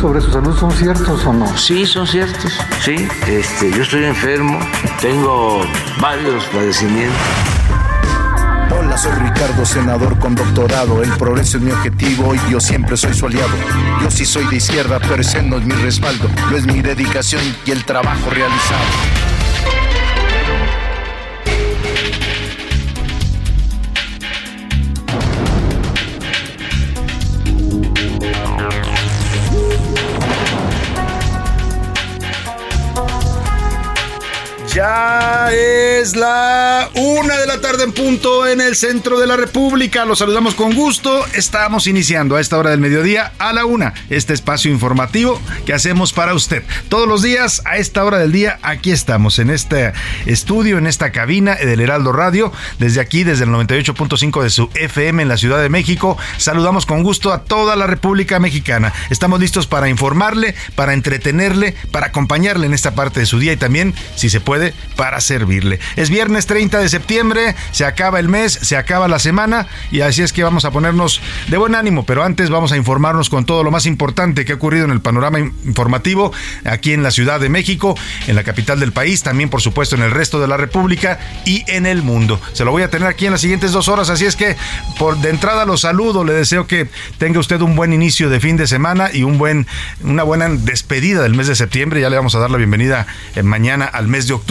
Sobre su salud son ciertos o no? Sí, son ciertos. Sí, este, yo estoy enfermo, tengo varios padecimientos. Hola, soy Ricardo, senador con doctorado. El progreso es mi objetivo y yo siempre soy su aliado. Yo sí soy de izquierda, pero ese no es mi respaldo. Lo es mi dedicación y el trabajo realizado. Es la una de la tarde en punto en el centro de la República. Los saludamos con gusto. Estamos iniciando a esta hora del mediodía a la una este espacio informativo que hacemos para usted. Todos los días a esta hora del día aquí estamos en este estudio, en esta cabina del Heraldo Radio. Desde aquí, desde el 98.5 de su FM en la Ciudad de México. Saludamos con gusto a toda la República Mexicana. Estamos listos para informarle, para entretenerle, para acompañarle en esta parte de su día y también, si se puede, para servirle. Es viernes 30 de septiembre, se acaba el mes, se acaba la semana y así es que vamos a ponernos de buen ánimo, pero antes vamos a informarnos con todo lo más importante que ha ocurrido en el panorama informativo aquí en la Ciudad de México, en la capital del país, también por supuesto en el resto de la República y en el mundo. Se lo voy a tener aquí en las siguientes dos horas, así es que por de entrada lo saludo, le deseo que tenga usted un buen inicio de fin de semana y un buen, una buena despedida del mes de septiembre. Ya le vamos a dar la bienvenida eh, mañana al mes de octubre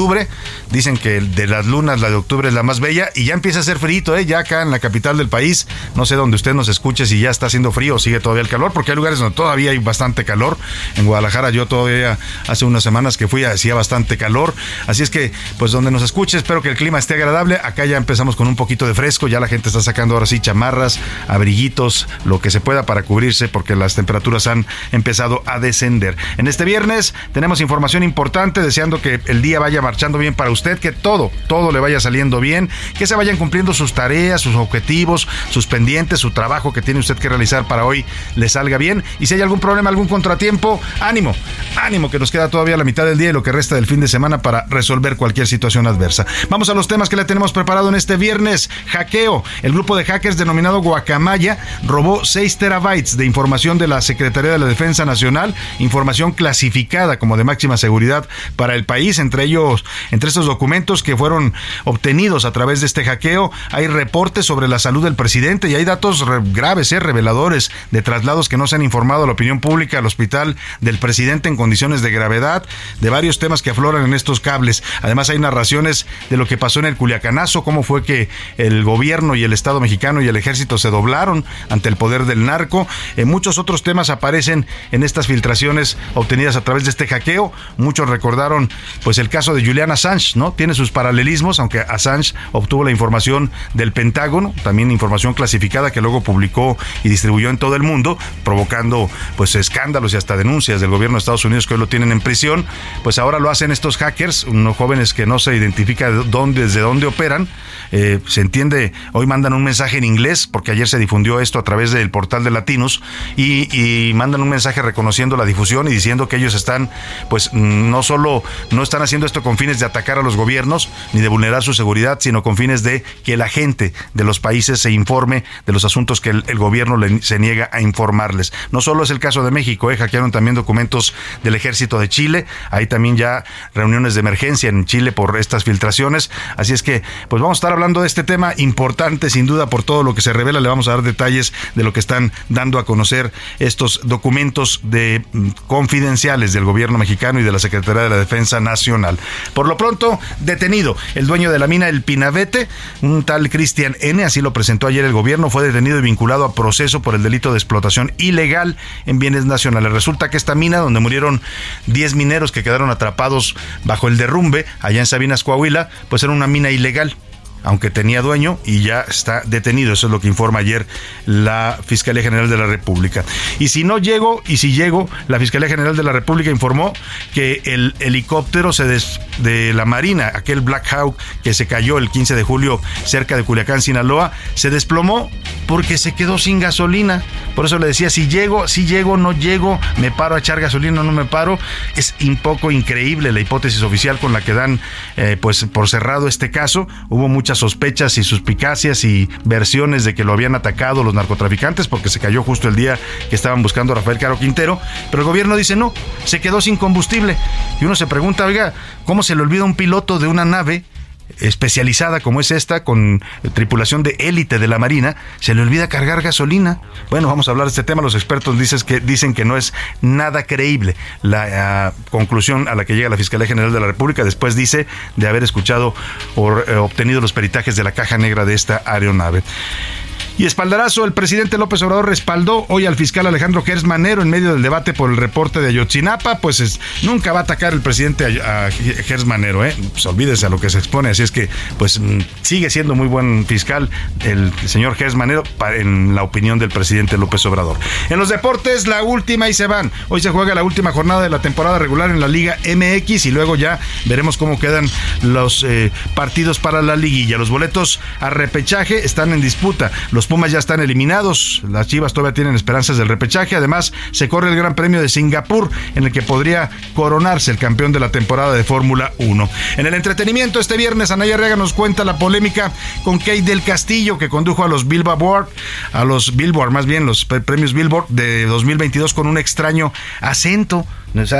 Dicen que de las lunas la de octubre es la más bella y ya empieza a ser frío, ¿eh? ya acá en la capital del país. No sé dónde usted nos escuche si ya está haciendo frío o sigue todavía el calor, porque hay lugares donde todavía hay bastante calor. En Guadalajara yo todavía hace unas semanas que fui hacía bastante calor. Así es que, pues donde nos escuche, espero que el clima esté agradable. Acá ya empezamos con un poquito de fresco, ya la gente está sacando ahora sí chamarras, abriguitos, lo que se pueda para cubrirse, porque las temperaturas han empezado a descender. En este viernes tenemos información importante, deseando que el día vaya marchando bien para usted, que todo, todo le vaya saliendo bien, que se vayan cumpliendo sus tareas, sus objetivos, sus pendientes, su trabajo que tiene usted que realizar para hoy le salga bien. Y si hay algún problema, algún contratiempo, ánimo, ánimo que nos queda todavía la mitad del día y lo que resta del fin de semana para resolver cualquier situación adversa. Vamos a los temas que le tenemos preparado en este viernes. Hackeo. El grupo de hackers denominado Guacamaya robó 6 terabytes de información de la Secretaría de la Defensa Nacional, información clasificada como de máxima seguridad para el país, entre ellos entre estos documentos que fueron obtenidos a través de este hackeo, hay reportes sobre la salud del presidente y hay datos graves, eh, reveladores de traslados que no se han informado a la opinión pública al hospital del presidente en condiciones de gravedad, de varios temas que afloran en estos cables. Además hay narraciones de lo que pasó en el Culiacanazo, cómo fue que el gobierno y el Estado mexicano y el ejército se doblaron ante el poder del narco. Eh, muchos otros temas aparecen en estas filtraciones obtenidas a través de este hackeo. Muchos recordaron pues el caso de Julian Assange, ¿no? Tiene sus paralelismos, aunque Assange obtuvo la información del Pentágono, también información clasificada que luego publicó y distribuyó en todo el mundo, provocando pues escándalos y hasta denuncias del gobierno de Estados Unidos que hoy lo tienen en prisión. Pues ahora lo hacen estos hackers, unos jóvenes que no se identifica dónde, desde dónde operan. Eh, se entiende, hoy mandan un mensaje en inglés, porque ayer se difundió esto a través del portal de Latinos, y, mandan un mensaje reconociendo la difusión y diciendo que ellos están, pues no solo no están haciendo esto con fines de atacar a los gobiernos ni de vulnerar su seguridad, sino con fines de que la gente de los países se informe de los asuntos que el, gobierno se niega a informarles. No solo es el caso de México, eh, hackearon también documentos del ejército de Chile, hay también ya reuniones de emergencia en Chile por estas filtraciones, así es que pues vamos a estar hablando de este tema importante sin duda por todo lo que se revela, le vamos a dar detalles de lo que están dando a conocer estos documentos de mm, confidenciales del gobierno mexicano y de la Secretaría de la Defensa Nacional. Por lo pronto, detenido el dueño de la mina El Pinavete, un tal Cristian N, así lo presentó ayer el gobierno, fue detenido y vinculado a proceso por el delito de explotación ilegal en bienes nacionales. Resulta que esta mina, donde murieron 10 mineros que quedaron atrapados bajo el derrumbe allá en Sabinas, Coahuila, pues era una mina ilegal aunque tenía dueño y ya está detenido. Eso es lo que informa ayer la Fiscalía General de la República. Y si no llego, y si llego, la Fiscalía General de la República informó que el helicóptero se de la Marina, aquel Black Hawk que se cayó el 15 de julio cerca de Culiacán, Sinaloa, se desplomó porque se quedó sin gasolina. Por eso le decía, si llego, si llego, no llego, me paro a echar gasolina, no me paro. Es un poco increíble la hipótesis oficial con la que dan eh, pues por cerrado este caso. Hubo sospechas y suspicacias y versiones de que lo habían atacado los narcotraficantes porque se cayó justo el día que estaban buscando a Rafael Caro Quintero, pero el gobierno dice no, se quedó sin combustible. Y uno se pregunta, oiga, ¿cómo se le olvida un piloto de una nave especializada como es esta, con tripulación de élite de la Marina, se le olvida cargar gasolina. Bueno, vamos a hablar de este tema. Los expertos dicen que, dicen que no es nada creíble la ah, conclusión a la que llega la Fiscalía General de la República después dice de haber escuchado o eh, obtenido los peritajes de la caja negra de esta aeronave. Y espaldarazo, el presidente López Obrador respaldó hoy al fiscal Alejandro Gers Manero en medio del debate por el reporte de Ayotzinapa, pues nunca va a atacar el presidente a, Gers Manero, ¿eh? Pues olvídese a lo que se expone, así es que pues mm, sigue siendo muy buen fiscal el señor Gers Manero en la opinión del presidente López Obrador. En los deportes, la última y se van. Hoy se juega la última jornada de la temporada regular en la Liga MX y luego ya veremos cómo quedan los eh, partidos para la liguilla. Los boletos a repechaje están en disputa. Los Pumas ya están eliminados, las Chivas todavía tienen esperanzas del repechaje, además se corre el Gran Premio de Singapur en el que podría coronarse el campeón de la temporada de Fórmula 1. En el entretenimiento este viernes Anaya Rega nos cuenta la polémica con Kate del Castillo que condujo a los Billboard, a los Billboard más bien los premios Billboard de 2022 con un extraño acento.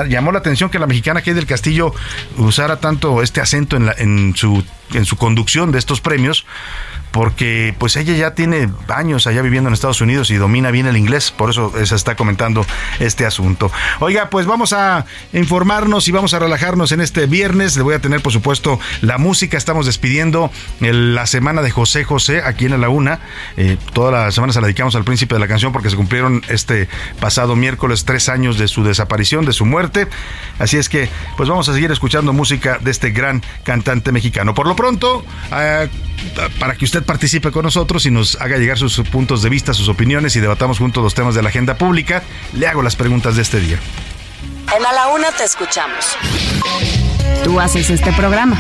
llamó la atención que la mexicana Kate del Castillo usara tanto este acento en, en, su, en su conducción de estos premios porque pues ella ya tiene años allá viviendo en Estados Unidos y domina bien el inglés, por eso se está comentando este asunto. Oiga, pues vamos a informarnos y vamos a relajarnos en este viernes. Le voy a tener, por supuesto, la música. Estamos despidiendo la semana de José José aquí en la Una. Eh, toda la semana se la dedicamos al príncipe de la canción porque se cumplieron este pasado miércoles tres años de su desaparición, de su muerte. Así es que, pues vamos a seguir escuchando música de este gran cantante mexicano. Por lo pronto, eh, para que usted participe con nosotros y nos haga llegar sus puntos de vista, sus opiniones y debatamos juntos los temas de la agenda pública. Le hago las preguntas de este día. En A la Una te escuchamos. Tú haces este programa.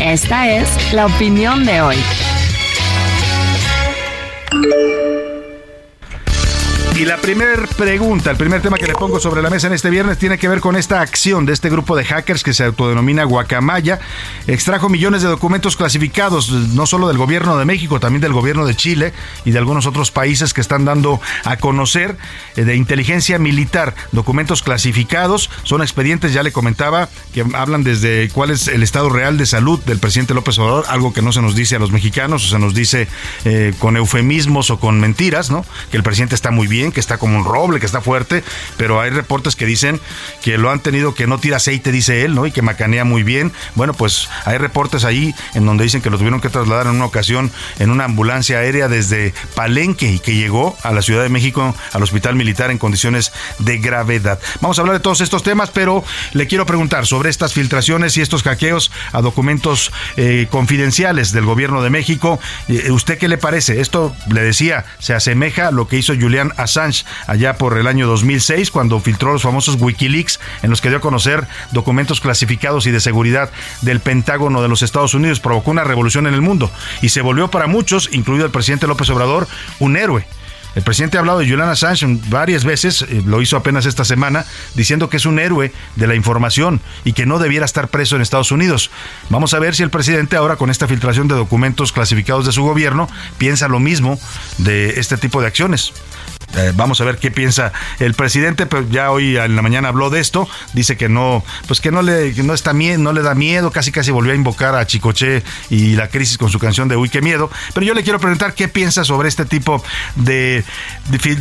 Esta es la opinión de hoy. Y la primera pregunta, el primer tema que le pongo sobre la mesa en este viernes tiene que ver con esta acción de este grupo de hackers que se autodenomina Guacamaya. Extrajo millones de documentos clasificados, no solo del gobierno de México, también del gobierno de Chile y de algunos otros países que están dando a conocer eh, de inteligencia militar. Documentos clasificados, son expedientes, ya le comentaba, que hablan desde cuál es el estado real de salud del presidente López Obrador, algo que no se nos dice a los mexicanos, o se nos dice eh, con eufemismos o con mentiras, ¿no? Que el presidente está muy bien que está como un roble, que está fuerte, pero hay reportes que dicen que lo han tenido que no tira aceite, dice él, ¿no? Y que macanea muy bien. Bueno, pues hay reportes ahí en donde dicen que lo tuvieron que trasladar en una ocasión en una ambulancia aérea desde Palenque y que llegó a la Ciudad de México al hospital militar en condiciones de gravedad. Vamos a hablar de todos estos temas, pero le quiero preguntar sobre estas filtraciones y estos hackeos a documentos eh, confidenciales del gobierno de México. Eh, ¿Usted qué le parece? Esto, le decía, se asemeja a lo que hizo Julián Assange allá por el año 2006 cuando filtró los famosos Wikileaks en los que dio a conocer documentos clasificados y de seguridad del Pentágono de los Estados Unidos. Provocó una revolución en el mundo y se volvió para muchos, incluido el presidente López Obrador, un héroe El presidente ha hablado de Julian Assange varias veces, eh, lo hizo apenas esta semana, diciendo que es un héroe de la información y que no debiera estar preso en Estados Unidos. Vamos a ver si el presidente ahora con esta filtración de documentos clasificados de su gobierno piensa lo mismo de este tipo de acciones. Eh, vamos a ver qué piensa el presidente, pero ya hoy en la mañana habló de esto, dice que no, pues que no le, no está miedo, no le da miedo, casi casi volvió a invocar a Chicoche y la crisis con su canción de Uy, qué miedo. Pero yo le quiero preguntar qué piensa sobre este tipo de,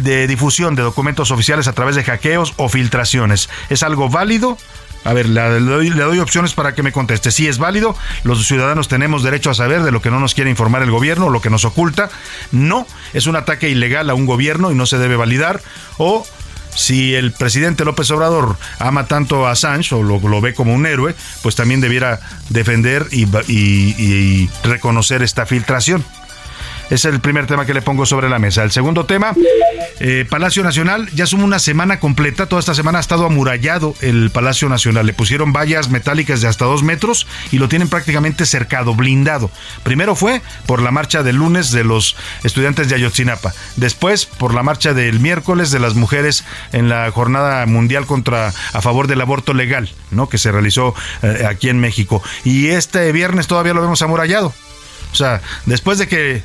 de difusión de documentos oficiales a través de hackeos o filtraciones. ¿Es algo válido? A ver, le doy, opciones para que me conteste. Si es válido, los ciudadanos tenemos derecho a saber de lo que no nos quiere informar el gobierno, o lo que nos oculta. No, es un ataque ilegal a un gobierno y no se debe validar. O si el presidente López Obrador ama tanto a Assange o lo, ve como un héroe, pues también debiera defender y reconocer esta filtración. Es el primer tema que le pongo sobre la mesa. El segundo tema, eh, Palacio Nacional, ya suma una semana completa, toda esta semana ha estado amurallado el Palacio Nacional. Le pusieron vallas metálicas de hasta dos metros y lo tienen prácticamente cercado, blindado. Primero fue por la marcha del lunes de los estudiantes de Ayotzinapa, después por la marcha del miércoles de las mujeres en la jornada mundial contra a favor del aborto legal, ¿no? que se realizó eh, aquí en México. Y este viernes todavía lo vemos amurallado. O sea, después de que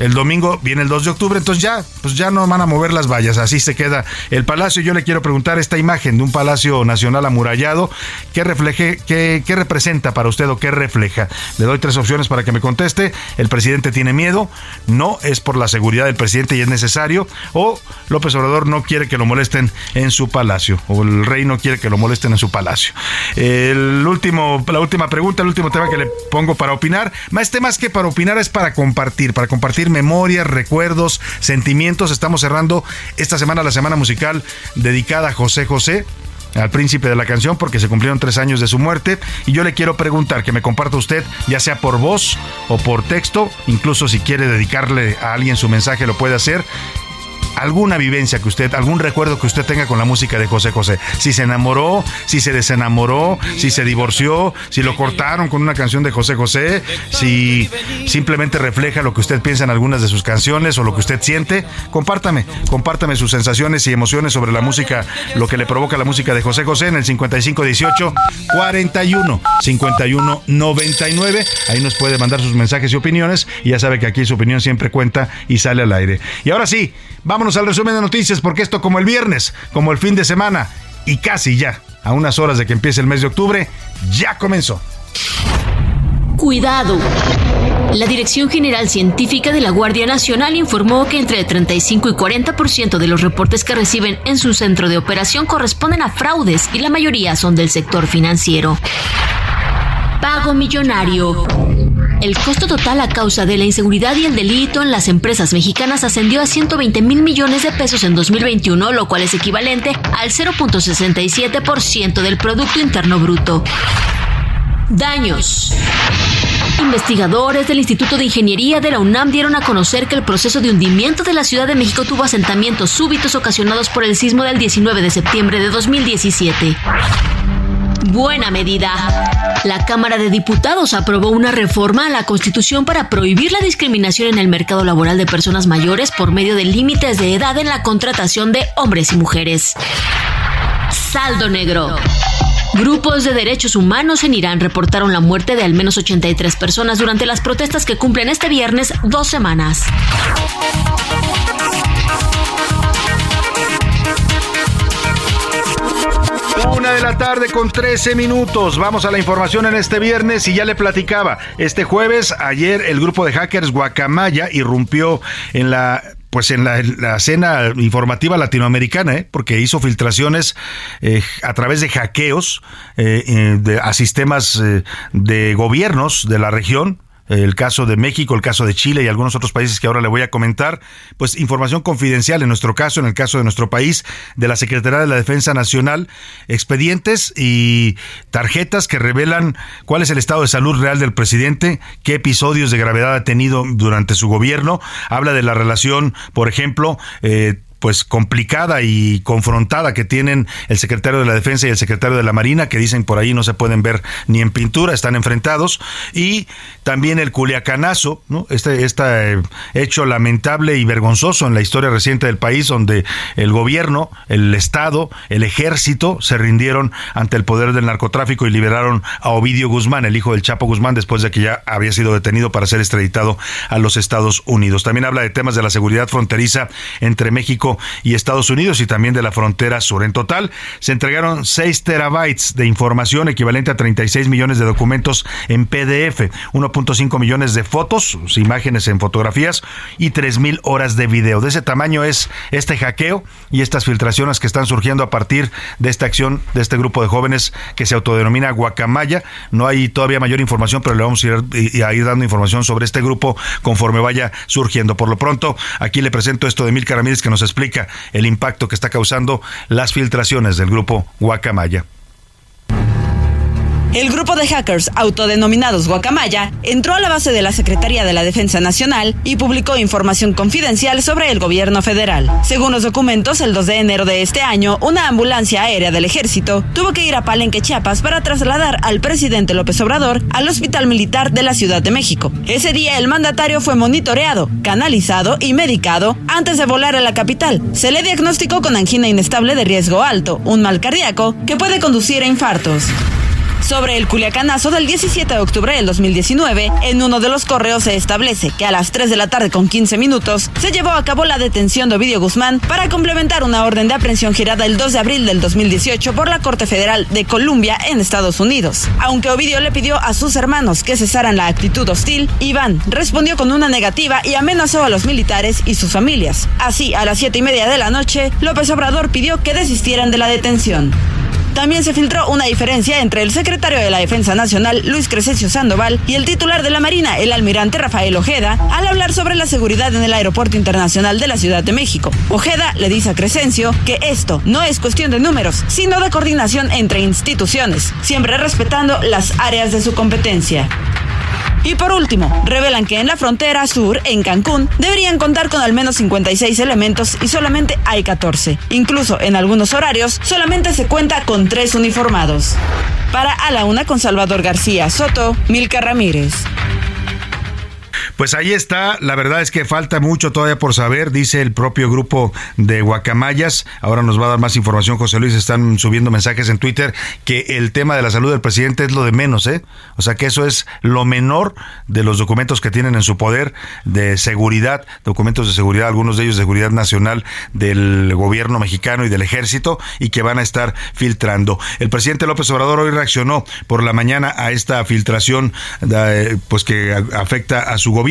el domingo viene el 2 de octubre, entonces ya, pues ya no van a mover las vallas, así se queda el palacio. Yo le quiero preguntar esta imagen de un palacio nacional amurallado, ¿qué refleje, qué, representa para usted o qué refleja? Le doy tres opciones para que me conteste. El presidente tiene miedo, no es por la seguridad del presidente y es necesario, o López Obrador no quiere que lo molesten en su palacio, o el rey no quiere que lo molesten en su palacio. El último, la última pregunta, el último tema que le pongo para opinar, más temas que para opinar es para compartir, para compartir memorias, recuerdos, sentimientos. Estamos cerrando esta semana la semana musical dedicada a José José al príncipe de la canción porque se cumplieron tres años de su muerte y yo le quiero preguntar que me comparta usted ya sea por voz o por texto incluso si quiere dedicarle a alguien su mensaje lo puede hacer alguna vivencia que usted, algún recuerdo que usted tenga con la música de José José. Si se enamoró, si se desenamoró, si se divorció, si lo cortaron con una canción de José José, si simplemente refleja lo que usted piensa en algunas de sus canciones o lo que usted siente, compártame, compártame sus sensaciones y emociones sobre la música, lo que le provoca la música de José José en el 5518 41 51 99. Ahí nos puede mandar sus mensajes y opiniones y ya sabe que aquí su opinión siempre cuenta y sale al aire. Y ahora sí, Vámonos al resumen de noticias porque esto como el viernes, como el fin de semana y casi ya, a unas horas de que empiece el mes de octubre, ya comenzó. Cuidado. La Dirección General Científica de la Guardia Nacional informó que entre el 35 y 40% de los reportes que reciben en su centro de operación corresponden a fraudes y la mayoría son del sector financiero. Pago millonario. El costo total a causa de la inseguridad y el delito en las empresas mexicanas ascendió a 120 mil millones de pesos en 2021, lo cual es equivalente al 0.67% del Producto Interno Bruto. Daños. Investigadores del Instituto de Ingeniería de la UNAM dieron a conocer que el proceso de hundimiento de la Ciudad de México tuvo asentamientos súbitos ocasionados por el sismo del 19 de septiembre de 2017 buena medida. La Cámara de Diputados aprobó una reforma a la Constitución para prohibir la discriminación en el mercado laboral de personas mayores por medio de límites de edad en la contratación de hombres y mujeres. Saldo negro. Grupos de derechos humanos en Irán reportaron la muerte de al menos 83 personas durante las protestas que cumplen este viernes dos semanas. Una de la tarde con 13 minutos. Vamos a la información en este viernes y ya le platicaba. Este jueves, ayer, el grupo de hackers Guacamaya irrumpió en la pues en la, escena informativa latinoamericana, ¿eh? porque hizo filtraciones eh, a través de hackeos eh, a sistemas de gobiernos de la región, el caso de México, el caso de Chile y algunos otros países que ahora le voy a comentar, pues información confidencial en nuestro caso, en el caso de nuestro país, de la Secretaría de la Defensa Nacional, expedientes y tarjetas que revelan cuál es el estado de salud real del presidente, qué episodios de gravedad ha tenido durante su gobierno, habla de la relación, por ejemplo, eh, pues complicada y confrontada que tienen el secretario de la Defensa y el secretario de la Marina, que dicen por ahí no se pueden ver ni en pintura, están enfrentados, y también el culiacanazo, ¿no? este, este hecho lamentable y vergonzoso en la historia reciente del país, donde el gobierno, el Estado, el ejército se rindieron ante el poder del narcotráfico y liberaron a Ovidio Guzmán, el hijo del Chapo Guzmán, después de que ya había sido detenido para ser extraditado a los Estados Unidos. También habla de temas de la seguridad fronteriza entre México y Estados Unidos y también de la frontera sur. En total, se entregaron 6 terabytes de información equivalente a 36 millones de documentos en PDF, 1.5 millones de fotos, imágenes en fotografías y 3.000 horas de video. De ese tamaño es este hackeo y estas filtraciones que están surgiendo a partir de esta acción de este grupo de jóvenes que se autodenomina Guacamaya. No hay todavía mayor información, pero le vamos a ir, a ir dando información sobre este grupo conforme vaya surgiendo. Por lo pronto, aquí le presento esto de Milka Ramírez que nos explica el impacto que está causando las filtraciones del grupo Guacamaya. El grupo de hackers autodenominados Guacamaya entró a la base de la Secretaría de la Defensa Nacional y publicó información confidencial sobre el gobierno federal. Según los documentos, el 2 de enero de este año, una ambulancia aérea del ejército tuvo que ir a Palenque, Chiapas para trasladar al presidente López Obrador al Hospital Militar de la Ciudad de México. Ese día el mandatario fue monitoreado, canalizado y medicado antes de volar a la capital. Se le diagnosticó con angina inestable de riesgo alto, un mal cardíaco que puede conducir a infartos sobre el Culiacanazo del 17 de octubre del 2019, en uno de los correos se establece que a las 3 de la tarde con 15 minutos se llevó a cabo la detención de Ovidio Guzmán para complementar una orden de aprehensión girada el 2 de abril del 2018 por la Corte Federal de Columbia en Estados Unidos. Aunque Ovidio le pidió a sus hermanos que cesaran la actitud hostil, Iván respondió con una negativa y amenazó a los militares y sus familias. Así, a las 7 y media de la noche, López Obrador pidió que desistieran de la detención. También se filtró una diferencia entre el secretario de la Defensa Nacional, Luis Crescencio Sandoval, y el titular de la Marina, el almirante Rafael Ojeda, al hablar sobre la seguridad en el Aeropuerto Internacional de la Ciudad de México. Ojeda le dice a Crescencio que esto no es cuestión de números, sino de coordinación entre instituciones, siempre respetando las áreas de su competencia. Y por último, revelan que en la frontera sur, en Cancún, deberían contar con al menos 56 elementos y solamente hay 14. Incluso en algunos horarios, solamente se cuenta con tres uniformados. Para A la Una con Salvador García Soto, Milka Ramírez. Pues ahí está, la verdad es que falta mucho todavía por saber, dice el propio grupo de Guacamayas. Ahora nos va a dar más información José Luis, están subiendo mensajes en Twitter que el tema de la salud del presidente es lo de menos, ¿eh? O sea que eso es lo menor de los documentos que tienen en su poder de seguridad, documentos de seguridad, algunos de ellos de seguridad nacional del gobierno mexicano y del ejército y que van a estar filtrando. El presidente López Obrador hoy reaccionó por la mañana a esta filtración eh, pues que afecta a su gobierno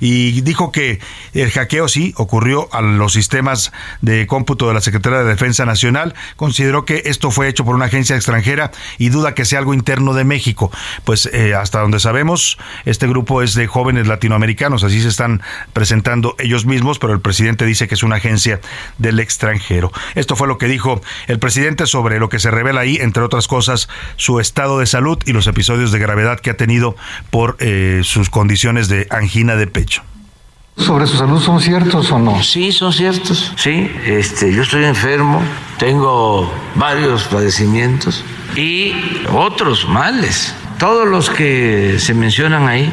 y dijo que el hackeo sí ocurrió a los sistemas de cómputo de la Secretaría de Defensa Nacional. Consideró que esto fue hecho por una agencia extranjera y duda que sea algo interno de México. Pues eh, hasta donde sabemos, este grupo es de jóvenes latinoamericanos, así se están presentando ellos mismos, pero el presidente dice que es una agencia del extranjero. Esto fue lo que dijo el presidente sobre lo que se revela ahí, entre otras cosas, su estado de salud y los episodios de gravedad que ha tenido por eh, sus condiciones de angina de pecho. ¿Sobre su salud son ciertos o no? Sí, son ciertos. Sí, este, yo estoy enfermo, tengo varios padecimientos y otros males. Todos los que se mencionan ahí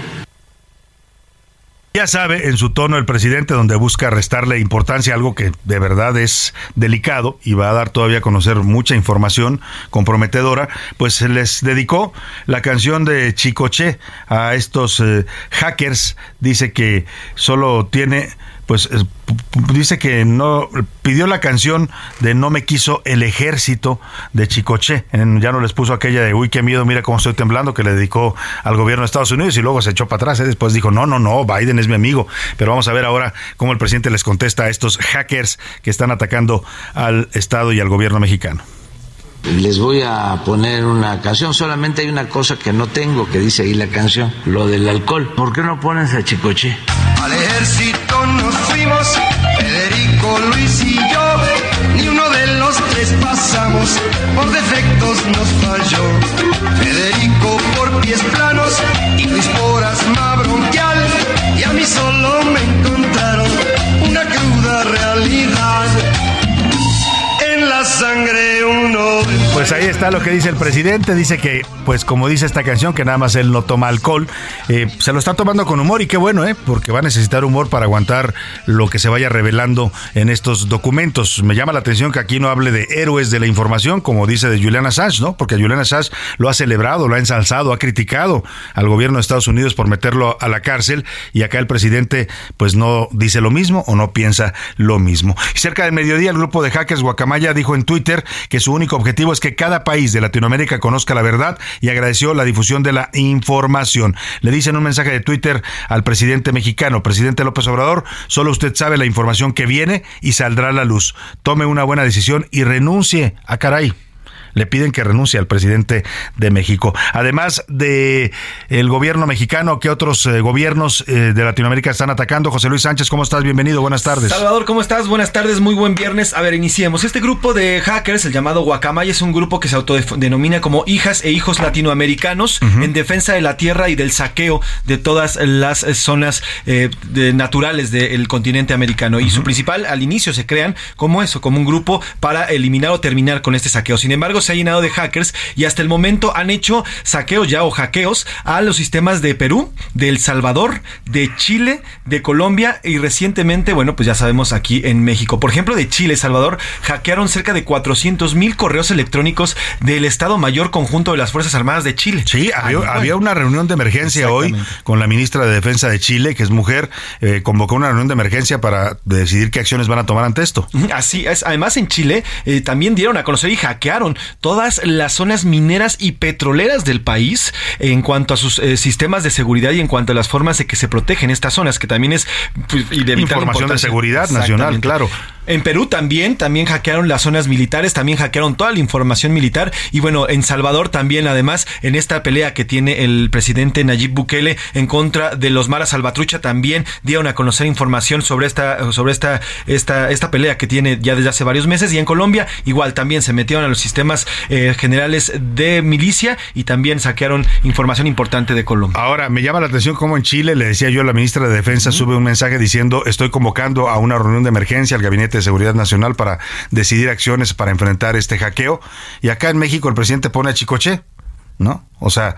ya sabe, en su tono el presidente, donde busca restarle importancia algo que de verdad es delicado y va a dar todavía a conocer mucha información comprometedora, pues les dedicó la canción de Chicoche a estos eh, hackers. Dice que solo tiene pues dice que no pidió la canción de No me quiso el ejército de Chicoche. ya no les puso aquella de uy, qué miedo, mira cómo estoy temblando que le dedicó al gobierno de Estados Unidos y luego se echó para atrás. ¿eh? Después dijo, no, no, no, Biden es mi amigo. Pero vamos a ver ahora cómo el presidente les contesta a estos hackers que están atacando al Estado y al gobierno mexicano. Les voy a poner una canción, solamente hay una cosa que no tengo, que dice ahí la canción, lo del alcohol. ¿Por qué no pones a Chicoche? Al ejército nos fuimos, Federico, Luis y ahí está lo que dice el presidente. Dice que, pues como dice esta canción, que nada más él no toma alcohol. Eh, se lo está tomando con humor y qué bueno, ¿eh? Porque va a necesitar humor para aguantar lo que se vaya revelando en estos documentos. Me llama la atención que aquí no hable de héroes de la información, como dice de Julian Assange, ¿no? Porque Julian Assange lo ha celebrado, lo ha ensalzado, ha criticado al gobierno de Estados Unidos por meterlo a la cárcel y acá el presidente pues no dice lo mismo o no piensa lo mismo. Y cerca del mediodía el grupo de hackers Guacamaya dijo en Twitter que su único objetivo es que cada país de Latinoamérica conozca la verdad y agradeció la difusión de la información. Le dicen un mensaje de Twitter al presidente mexicano, presidente López Obrador, solo usted sabe la información que viene y saldrá a la luz. Tome una buena decisión y renuncie a ah, caray le piden que renuncie al presidente de México. Además de el gobierno mexicano, ¿qué otros eh, gobiernos eh, de Latinoamérica están atacando? José Luis Sánchez, ¿cómo estás? Bienvenido, buenas tardes. Salvador, ¿cómo estás? Buenas tardes, muy buen viernes. A ver, iniciemos. Este grupo de hackers, el llamado Guacamaya, es un grupo que se autodenomina como hijas e hijos latinoamericanos en defensa de la tierra y del saqueo de todas las eh, zonas naturales del continente americano. Y su principal, al inicio se crean como eso, como un grupo para eliminar o terminar con este saqueo. Sin embargo, se ha llenado de hackers y hasta el momento han hecho saqueos ya o hackeos a los sistemas de Perú, de El Salvador, de Chile, de Colombia y recientemente, bueno, pues ya sabemos aquí en México. Por ejemplo, de Chile, Salvador, hackearon cerca de 400 mil correos electrónicos del Estado Mayor Conjunto de las Fuerzas Armadas de Chile. Sí, había, una reunión de emergencia hoy con la ministra de Defensa de Chile, que es mujer, eh, convocó una reunión de emergencia para decidir qué acciones van a tomar ante esto. Así es. Además, en Chile eh, también dieron a conocer y hackearon todas las zonas mineras y petroleras del país en cuanto a sus eh, sistemas de seguridad y en cuanto a las formas de que se protegen estas zonas, que también es pues, y de información de seguridad nacional, claro. En Perú también, también hackearon las zonas militares, también hackearon toda la información militar y bueno, en Salvador también además en esta pelea que tiene el presidente Nayib Bukele en contra de los maras salvatrucha también dieron a conocer información sobre esta sobre esta esta esta pelea que tiene ya desde hace varios meses y en Colombia igual también se metieron a los sistemas eh, generales de milicia y también saquearon información importante de Colombia. Ahora, me llama la atención cómo en Chile, le decía yo, la ministra de Defensa sube un mensaje diciendo, estoy convocando a una reunión de emergencia al Gabinete de Seguridad Nacional para decidir acciones para enfrentar este hackeo. Y acá en México el presidente pone a Chicoche, ¿no? O sea,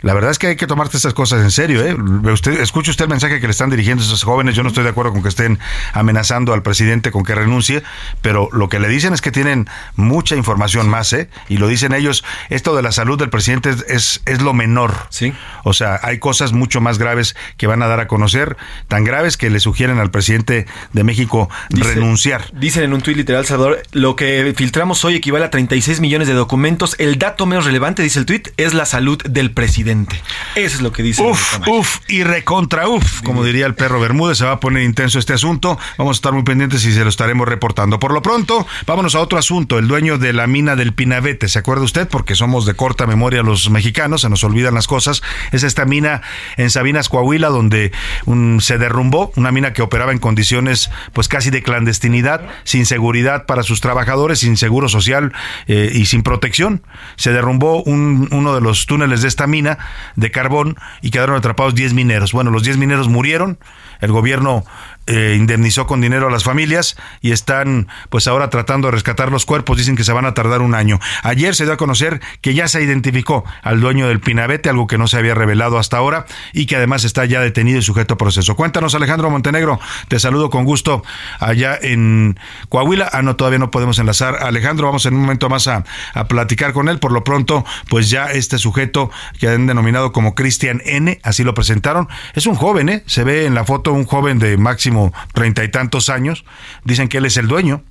la verdad es que hay que tomarte estas cosas en serio. ¿eh? Usted, escuche usted el mensaje que le están dirigiendo a esos jóvenes. Yo no estoy de acuerdo con que estén amenazando al presidente con que renuncie, pero lo que le dicen es que tienen mucha información más, ¿eh? y lo dicen ellos. Esto de la salud del presidente es, es, lo menor. Sí. O sea, hay cosas mucho más graves que van a dar a conocer, tan graves que le sugieren al presidente de México renunciar. Dicen en un tuit literal, Salvador, lo que filtramos hoy equivale a 36 millones de documentos. El dato menos relevante, dice el tuit, es la salud del presidente. Eso es lo que dice. Uf, uf y recontra uf, como diría el perro Bermúdez, se va a poner intenso este asunto. Vamos a estar muy pendientes y se lo estaremos reportando. Por lo pronto, vámonos a otro asunto. El dueño de la mina del Pinabete, ¿se acuerda usted? Porque somos de corta memoria los mexicanos, se nos olvidan las cosas. Es esta mina en Sabinas, Coahuila, donde se derrumbó, una mina que operaba en condiciones pues casi de clandestinidad, sin seguridad para sus trabajadores, sin seguro social eh, y sin protección. Se derrumbó uno de los túneles de esta mina de carbón y quedaron atrapados 10 mineros. Bueno, los 10 mineros murieron, el gobierno eh, indemnizó con dinero a las familias y están pues ahora tratando de rescatar los cuerpos. Dicen que se van a tardar un año. Ayer se dio a conocer que ya se identificó al dueño del Pinabete, algo que no se había revelado hasta ahora y que además está ya detenido y sujeto a proceso. Cuéntanos Alejandro Montenegro, te saludo con gusto allá en Coahuila. Ah, no, todavía no podemos enlazar. Alejandro, vamos en un momento más a, a platicar con él. Por lo pronto, pues ya este sujeto que han denominado como Cristian N, así lo presentaron, es un joven, ¿eh? Se ve en la foto un joven de máximo treinta y tantos años, dicen que él es el dueño,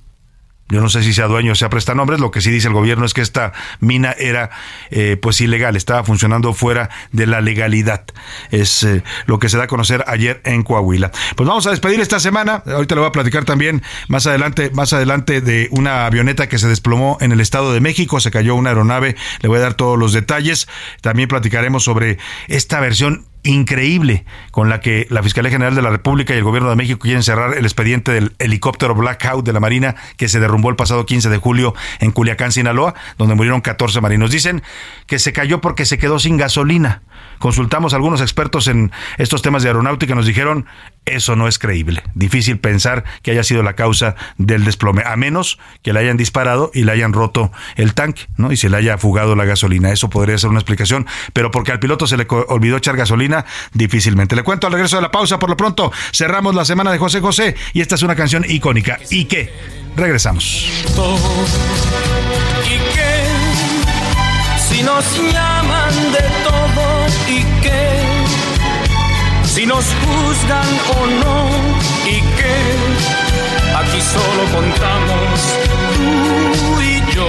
yo no sé si sea dueño o sea prestanombres. Lo que sí dice el gobierno es que esta mina era eh, pues ilegal, estaba funcionando fuera de la legalidad. Es eh, lo que se da a conocer ayer en Coahuila. Pues vamos a despedir esta semana. Ahorita le voy a platicar también más adelante, más adelante de una avioneta que se desplomó en el Estado de México. Se cayó una aeronave. Le voy a dar todos los detalles. También platicaremos sobre esta versión increíble con la que la Fiscalía General de la República y el Gobierno de México quieren cerrar el expediente del helicóptero Blackout de la Marina que se derrumbó el pasado 15 de julio en Culiacán, Sinaloa, donde murieron 14 marinos. Dicen que se cayó porque se quedó sin gasolina. Consultamos a algunos expertos en estos temas de aeronáutica, nos dijeron eso no es creíble. Difícil pensar que haya sido la causa del desplome, a menos que le hayan disparado y le hayan roto el tanque, ¿no? Y se le haya fugado la gasolina. Eso podría ser una explicación, pero porque al piloto se le olvidó echar gasolina, difícilmente. Le cuento al regreso de la pausa, por lo pronto cerramos la semana de José José y esta es una canción icónica. ¿Y qué? Regresamos. ¿Y qué? Si nos llaman de todo, ¿y qué? Si nos juzgan o no y que aquí solo contamos tú y yo.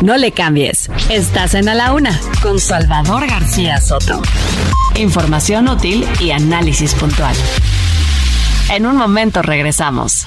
No le cambies. Estás en A la Una con Salvador García Soto. Información útil y análisis puntual. En un momento regresamos.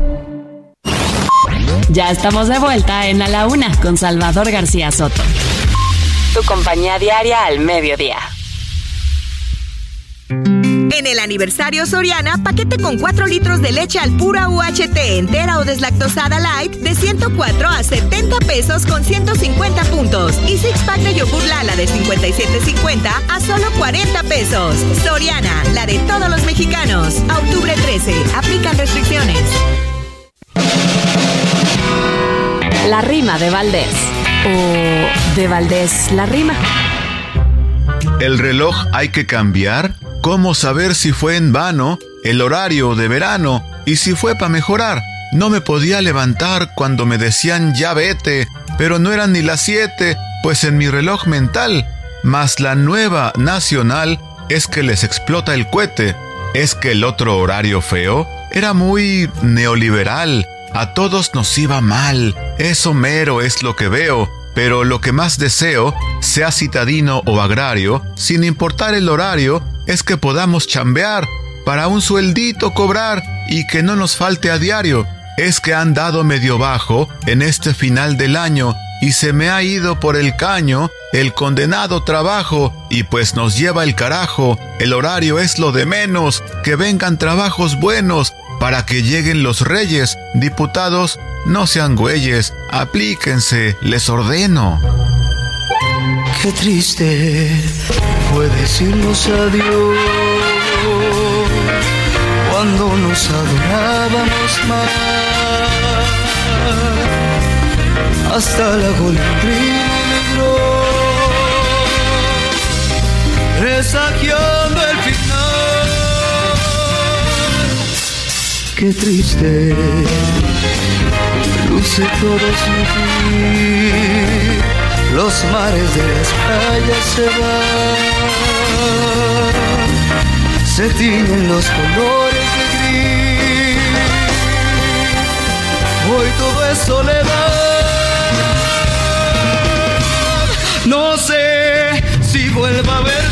Ya estamos de vuelta en A la Una con Salvador García Soto. Tu compañía diaria al mediodía. En el aniversario Soriana, paquete con 4 litros de leche al pura UHT entera o deslactosada light de 104 a 70 pesos con 150 puntos. Y six pack de yogur Lala de 57.50 a solo 40 pesos. Soriana, la de todos los mexicanos. octubre 13. Aplican restricciones. La rima de Valdés. O de Valdés la rima. El reloj hay que cambiar. ¿Cómo saber si fue en vano el horario de verano y si fue para mejorar? No me podía levantar cuando me decían ya vete, pero no eran ni las siete, pues en mi reloj mental, más la nueva nacional es que les explota el cohete. Es que el otro horario feo era muy neoliberal a todos nos iba mal, eso mero es lo que veo, pero lo que más deseo, sea citadino o agrario, sin importar el horario, es que podamos chambear, para un sueldito cobrar y que no nos falte a diario. Es que han dado medio bajo en este final del año y se me ha ido por el caño el condenado trabajo y pues nos lleva el carajo. El horario es lo de menos, que vengan trabajos buenos para que lleguen los reyes, diputados, no sean güeyes, aplíquense, les ordeno. Qué triste fue decirnos adiós cuando nos adorábamos más. Hasta la golondrina migró, presagiando qué triste luce todo ti. Los mares de las playas se van, se tiñen los colores de gris. Hoy todo es soledad. No sé si vuelva a verte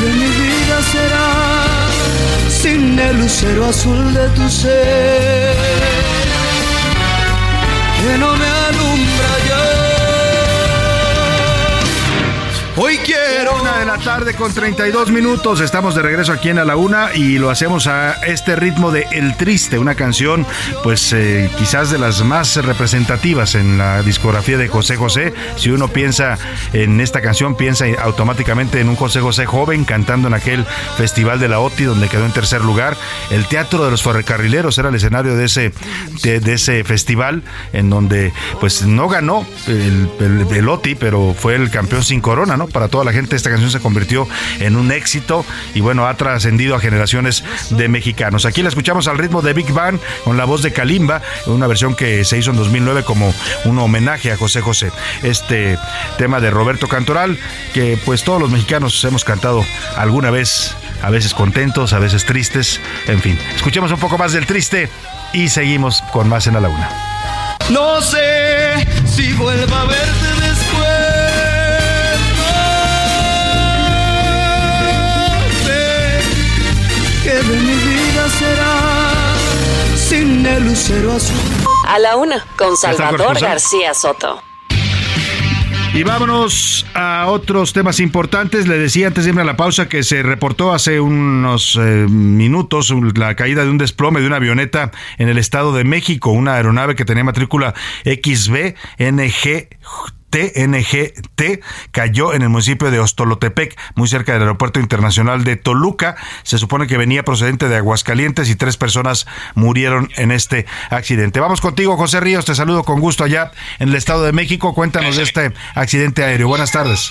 de mi vida será sin el lucero azul de tu ser que no me alumbra ya. Hoy quiero. De la tarde con 32 minutos. Estamos de regreso aquí en A la Una y lo hacemos a este ritmo de El Triste, una canción, pues eh, quizás de las más representativas en la discografía de José José. Si uno piensa en esta canción, piensa automáticamente en un José José joven cantando en aquel festival de la OTI donde quedó en tercer lugar. El Teatro de los Ferrocarrileros era el escenario de ese, de, ese festival en donde, pues no ganó el, el, el OTI, pero fue el campeón sin corona, ¿no? Para toda la gente esta canción se convirtió en un éxito y bueno, ha trascendido a generaciones de mexicanos. Aquí la escuchamos al ritmo de Big Bang con la voz de Kalimba, una versión que se hizo en 2009 como un homenaje a José José. Este tema de Roberto Cantoral que pues todos los mexicanos hemos cantado alguna vez, a veces contentos, a veces tristes, en fin. Escuchemos un poco más del triste y seguimos con más en la laguna. No sé si vuelva a verte después. De mi vida será sin el lucero azul. A la una, con Salvador. García Soto. Y vámonos a otros temas importantes. Le decía antes de irme a la pausa que se reportó hace unos eh, minutos la caída de un desplome de una avioneta en el Estado de México, una aeronave que tenía matrícula XBNG. TNGT cayó en el municipio de Ostolotepec, muy cerca del aeropuerto internacional de Toluca. Se supone que venía procedente de Aguascalientes y tres personas murieron en este accidente. Vamos contigo, José Ríos. Te saludo con gusto allá en el Estado de México. Cuéntanos de este accidente aéreo. Buenas tardes.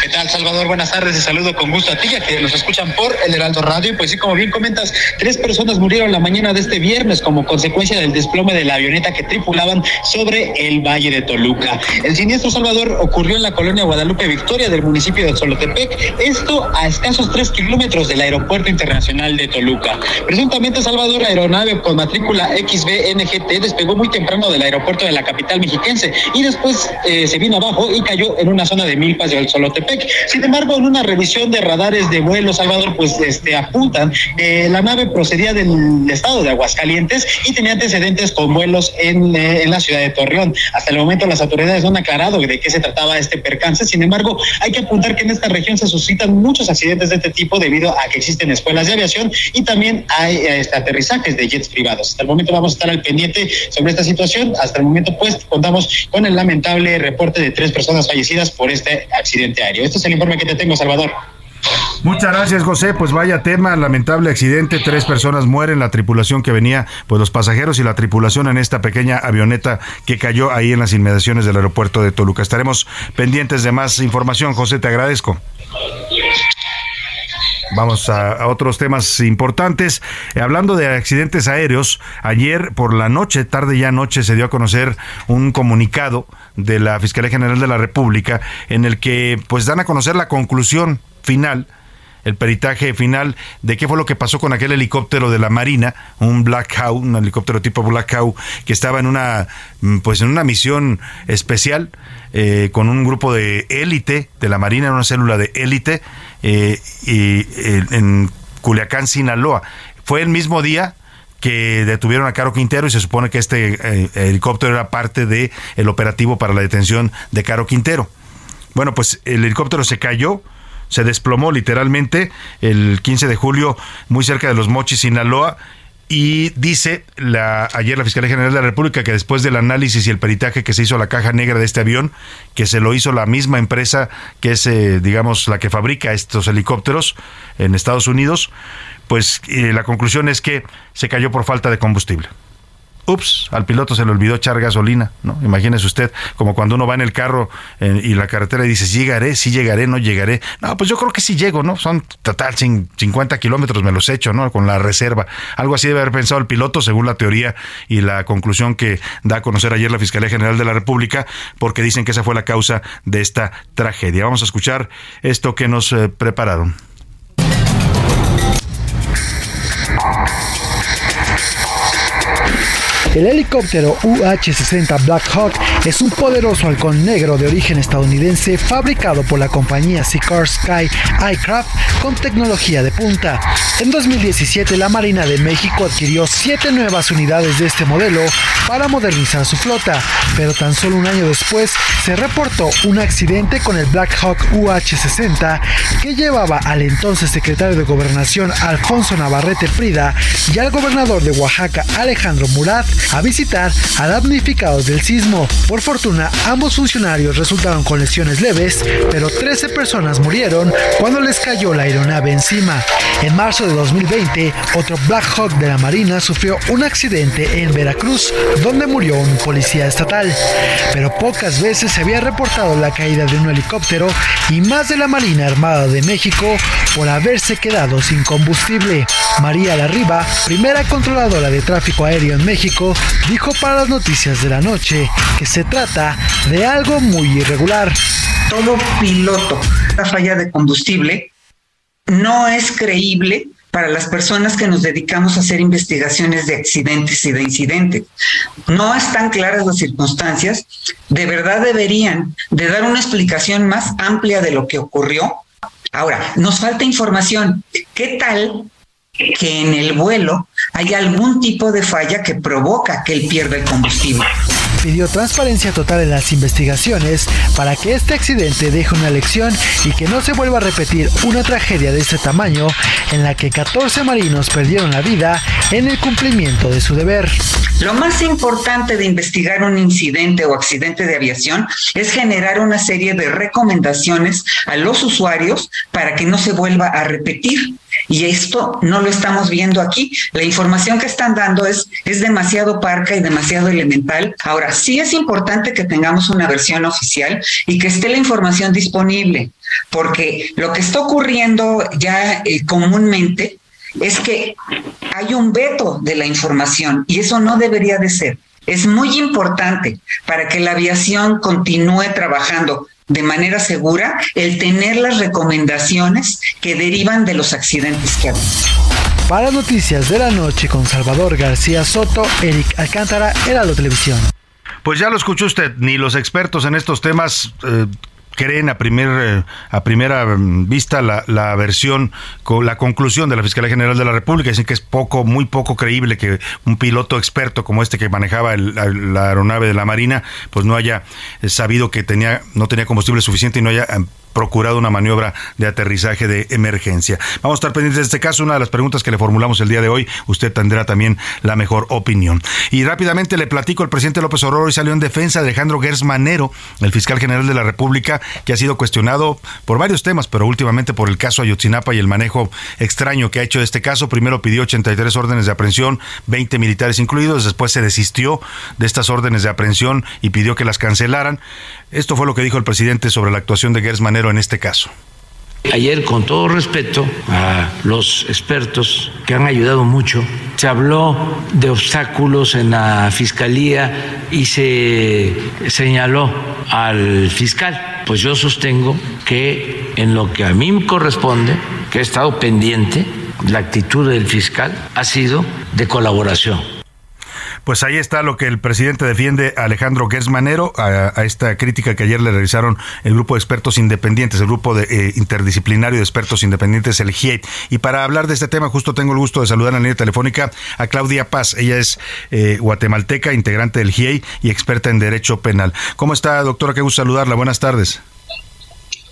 ¿Qué tal, Salvador? Buenas tardes. Te saludo con gusto a ti, ya que nos escuchan por el Heraldo Radio. Y pues sí, como bien comentas, tres personas murieron la mañana de este viernes como consecuencia del desplome de la avioneta que tripulaban sobre el Valle de Toluca. El siniestro, Salvador, ocurrió en la colonia Guadalupe Victoria del municipio de Solotepec, esto a escasos tres kilómetros del Aeropuerto Internacional de Toluca. Presuntamente, Salvador, aeronave con matrícula XBNGT despegó muy temprano del aeropuerto de la capital mexiquense y después eh, se vino abajo y cayó en una zona de milpas del Solotepec. Sin embargo, en una revisión de radares de vuelo, Salvador, pues este, apuntan que la nave procedía del estado de Aguascalientes y tenía antecedentes con vuelos en, eh, en la ciudad de Torreón. Hasta el momento las autoridades no han aclarado de qué se trataba este percance. Sin embargo, hay que apuntar que en esta región se suscitan muchos accidentes de este tipo debido a que existen escuelas de aviación y también hay este, aterrizajes de jets privados. Hasta el momento vamos a estar al pendiente sobre esta situación. Hasta el momento, pues, contamos con el lamentable reporte de tres personas fallecidas por este accidente aéreo. Este es el informe que te tengo, Salvador. Muchas gracias, José. Pues vaya tema, lamentable accidente. Tres personas mueren, la tripulación que venía, pues los pasajeros y la tripulación en esta pequeña avioneta que cayó ahí en las inmediaciones del aeropuerto de Toluca. Estaremos pendientes de más información. José, te agradezco. Vamos a, otros temas importantes. Eh, hablando de accidentes aéreos, ayer por la noche, tarde ya noche, se dio a conocer un comunicado de la Fiscalía General de la República en el que pues dan a conocer la conclusión final el peritaje final de qué fue lo que pasó con aquel helicóptero de la Marina, un Black Hawk, un helicóptero tipo Black Hawk, que estaba en una, mm, pues en una misión especial eh, con un grupo de élite de la Marina, una célula de élite, eh, y, eh, en Culiacán, Sinaloa. Fue el mismo día que detuvieron a Caro Quintero y se supone que este eh, helicóptero era parte del el operativo para la detención de Caro Quintero. Bueno, pues el helicóptero se cayó, se desplomó literalmente el 15 de julio muy cerca de los Mochis, Sinaloa. Y dice la, ayer la Fiscalía General de la República que después del análisis y el peritaje que se hizo a la caja negra de este avión, que se lo hizo la misma empresa que es, eh, digamos, la que fabrica estos helicópteros en Estados Unidos, pues eh, la conclusión es que se cayó por falta de combustible ups, al piloto se le olvidó echar gasolina, ¿no? Imagínese usted, como cuando uno va en el carro eh, y la carretera y dice, "Sí llegaré, sí llegaré, no llegaré. No, pues yo creo que sí llego, ¿no? Son total cin- 50 kilómetros me los echo, ¿no? Con la reserva. Algo así debe haber pensado el piloto, según la teoría y la conclusión que da a conocer ayer la Fiscalía General de la República, porque dicen que esa fue la causa de esta tragedia. Vamos a escuchar esto que nos eh, prepararon. El helicóptero UH-60 Black Hawk es un poderoso halcón negro de origen estadounidense fabricado por la compañía Seacar Sky Aircraft con tecnología de punta. En 2017 la Marina de México adquirió siete nuevas unidades de este modelo para modernizar su flota, pero tan solo un año después se reportó un accidente con el Black Hawk UH-60 que llevaba al entonces secretario de Gobernación Alfonso Navarrete Prida y al gobernador de Oaxaca Alejandro Murat a visitar a damnificados del sismo. Por fortuna, ambos funcionarios resultaron con lesiones leves, pero 13 personas murieron cuando les cayó la aeronave encima. En marzo de 2020, otro Black Hawk de la Marina sufrió un accidente en Veracruz, donde murió un policía estatal. Pero pocas veces se había reportado la caída de un helicóptero y más de la Marina Armada de México por haberse quedado sin combustible. María Larriba, primera controladora de tráfico aéreo en México, dijo para las noticias de la noche que se trata de algo muy irregular. todo piloto, la falla de combustible, no es creíble para las personas que nos dedicamos a hacer investigaciones de accidentes y de incidentes. No están claras las circunstancias, de verdad deberían de dar una explicación más amplia de lo que ocurrió. Ahora, nos falta información. ¿Qué tal que en el vuelo hay algún tipo de falla que provoca que él pierda el combustible? pidió transparencia total en las investigaciones para que este accidente deje una lección y que no se vuelva a repetir una tragedia de este tamaño en la que 14 marinos perdieron la vida en el cumplimiento de su deber. Lo más importante de investigar un incidente o accidente de aviación es generar una serie de recomendaciones a los usuarios para que no se vuelva a repetir. Y esto no lo estamos viendo aquí. La información que están dando es, es demasiado parca y demasiado elemental. Ahora, sí es importante que tengamos una versión oficial y que esté la información disponible, porque lo que está ocurriendo ya eh, comúnmente es que hay un veto de la información y eso no debería de ser. Es muy importante para que la aviación continúe trabajando de manera segura el tener las recomendaciones que derivan de los accidentes que habido. Para Noticias de la Noche con Salvador García Soto, Eric Alcántara, Heraldo Televisión. Pues ya lo escuchó usted, ni los expertos en estos temas eh, creen a, primer, eh, a primera mm, vista la, la versión, la conclusión de la Fiscalía General de la República. Dicen que es poco, muy poco creíble que un piloto experto como este que manejaba la, aeronave de la Marina, pues no haya eh, sabido que tenía, no tenía combustible suficiente y no haya procurado una maniobra de aterrizaje de emergencia. Vamos a estar pendientes de este caso. Una de las preguntas que le formulamos el día de hoy, usted tendrá también la mejor opinión. Y rápidamente le platico, el presidente López Obrador hoy salió en defensa de Alejandro Gers Manero, el fiscal general de la República, que ha sido cuestionado por varios temas, pero últimamente por el caso Ayotzinapa y el manejo extraño que ha hecho de este caso. Primero pidió 83 órdenes de aprehensión, 20 militares incluidos, después se desistió de estas órdenes de aprehensión y pidió que las cancelaran. Esto fue lo que dijo el presidente sobre la actuación de Gers Manero en este caso. Ayer, con todo respeto a los expertos que han ayudado mucho, se habló de obstáculos en la fiscalía y se señaló al fiscal. Pues yo sostengo que en lo que a mí me corresponde, que he estado pendiente, la actitud del fiscal ha sido de colaboración pues ahí está lo que el presidente defiende Alejandro Gersmanero a, esta crítica que ayer le realizaron el grupo de expertos independientes, el grupo de, eh, interdisciplinario de expertos independientes, el GIEI. Y para hablar de este tema, justo tengo el gusto de saludar en la línea telefónica a Claudia Paz. Ella es eh, guatemalteca, integrante del GIEI y experta en derecho penal. ¿Cómo está, doctora? Qué gusto saludarla. Buenas tardes.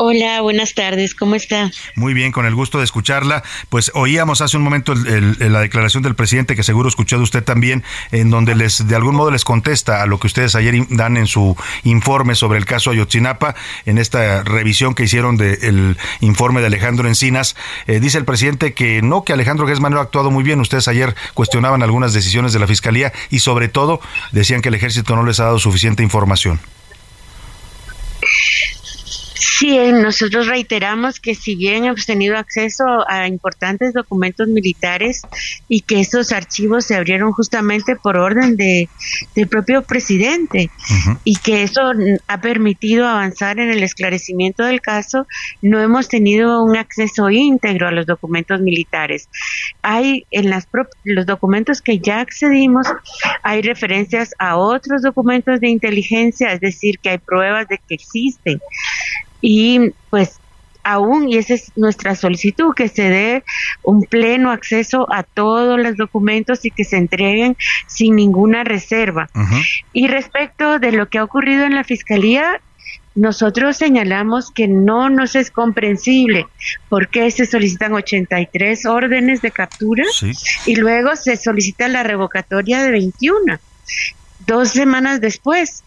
Hola, buenas tardes, ¿cómo está? Muy bien, con el gusto de escucharla. Pues oíamos hace un momento la declaración del presidente, que seguro escuchó de usted también, en donde les de algún modo les contesta a lo que ustedes ayer dan en su informe sobre el caso Ayotzinapa, en esta revisión que hicieron del informe de Alejandro Encinas. Eh, dice el presidente que no, que Alejandro Gesman ha actuado muy bien. Ustedes ayer cuestionaban algunas decisiones de la Fiscalía y sobre todo decían que el ejército no les ha dado suficiente información. Sí, eh, nosotros reiteramos que si bien hemos tenido acceso a importantes documentos militares y que esos archivos se abrieron justamente por orden de, del propio presidente y que eso ha permitido avanzar en el esclarecimiento del caso, no hemos tenido un acceso íntegro a los documentos militares. Hay en las los documentos que ya accedimos, hay referencias a otros documentos de inteligencia, es decir, que hay pruebas de que existen y pues aún, y esa es nuestra solicitud, que se dé un pleno acceso a todos los documentos y que se entreguen sin ninguna reserva. Y respecto de lo que ha ocurrido en la Fiscalía, nosotros señalamos que no nos es comprensible por qué se solicitan 83 órdenes de captura y luego se solicita la revocatoria de 21, dos semanas después.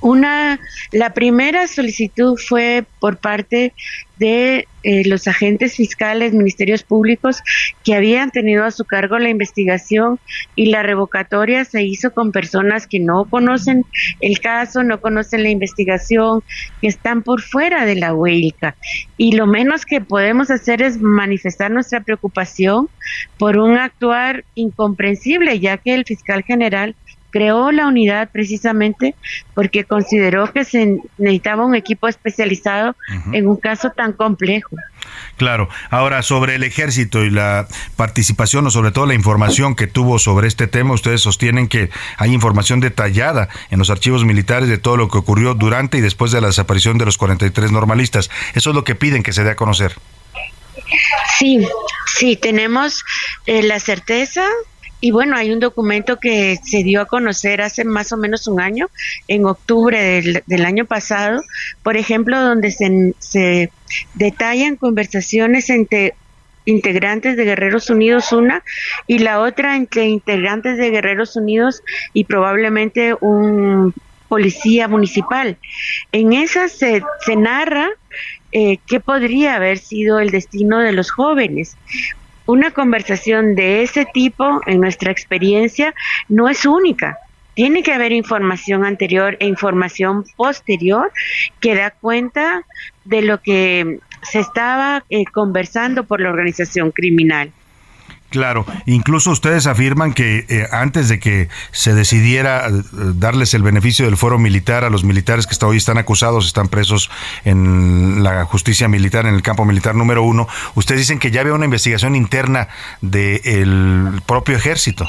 Una, la primera solicitud fue por parte de eh, los agentes fiscales, ministerios públicos que habían tenido a su cargo la investigación y la revocatoria se hizo con personas que no conocen el caso, no conocen la investigación, que están por fuera de la huelga. Y lo menos que podemos hacer es manifestar nuestra preocupación por un actuar incomprensible, ya que el fiscal general creó la unidad precisamente porque consideró que se necesitaba un equipo especializado en un caso tan complejo. Claro. Ahora, sobre el ejército y la participación o sobre todo la información que tuvo sobre este tema, ustedes sostienen que hay información detallada en los archivos militares de todo lo que ocurrió durante y después de la desaparición de los 43 normalistas. Eso es lo que piden que se dé a conocer. Sí, sí, tenemos eh, la certeza y bueno, hay un documento que se dio a conocer hace más o menos un año, en octubre del, año pasado, por ejemplo, donde se, se detallan conversaciones entre integrantes de Guerreros Unidos una y la otra entre integrantes de Guerreros Unidos y probablemente un policía municipal. En esa se, se narra eh, qué podría haber sido el destino de los jóvenes. Una conversación de ese tipo, en nuestra experiencia, no es única. Tiene que haber información anterior e información posterior que da cuenta de lo que se estaba eh, conversando por la organización criminal. Claro, incluso ustedes afirman que eh, antes de que se decidiera eh, darles el beneficio del foro militar a los militares que hasta hoy están acusados, están presos en la justicia militar, en el campo militar número uno, ustedes dicen que ya había una investigación interna del propio ejército.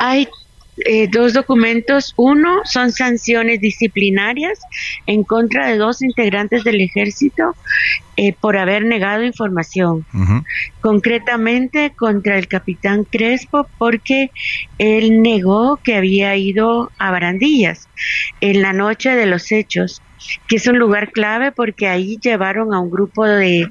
Hay eh, dos documentos. Uno son sanciones disciplinarias en contra de dos integrantes del ejército eh, por haber negado información. Concretamente contra el capitán Crespo porque él negó que había ido a Barandillas en la noche de los hechos que es un lugar clave porque ahí llevaron a un grupo de,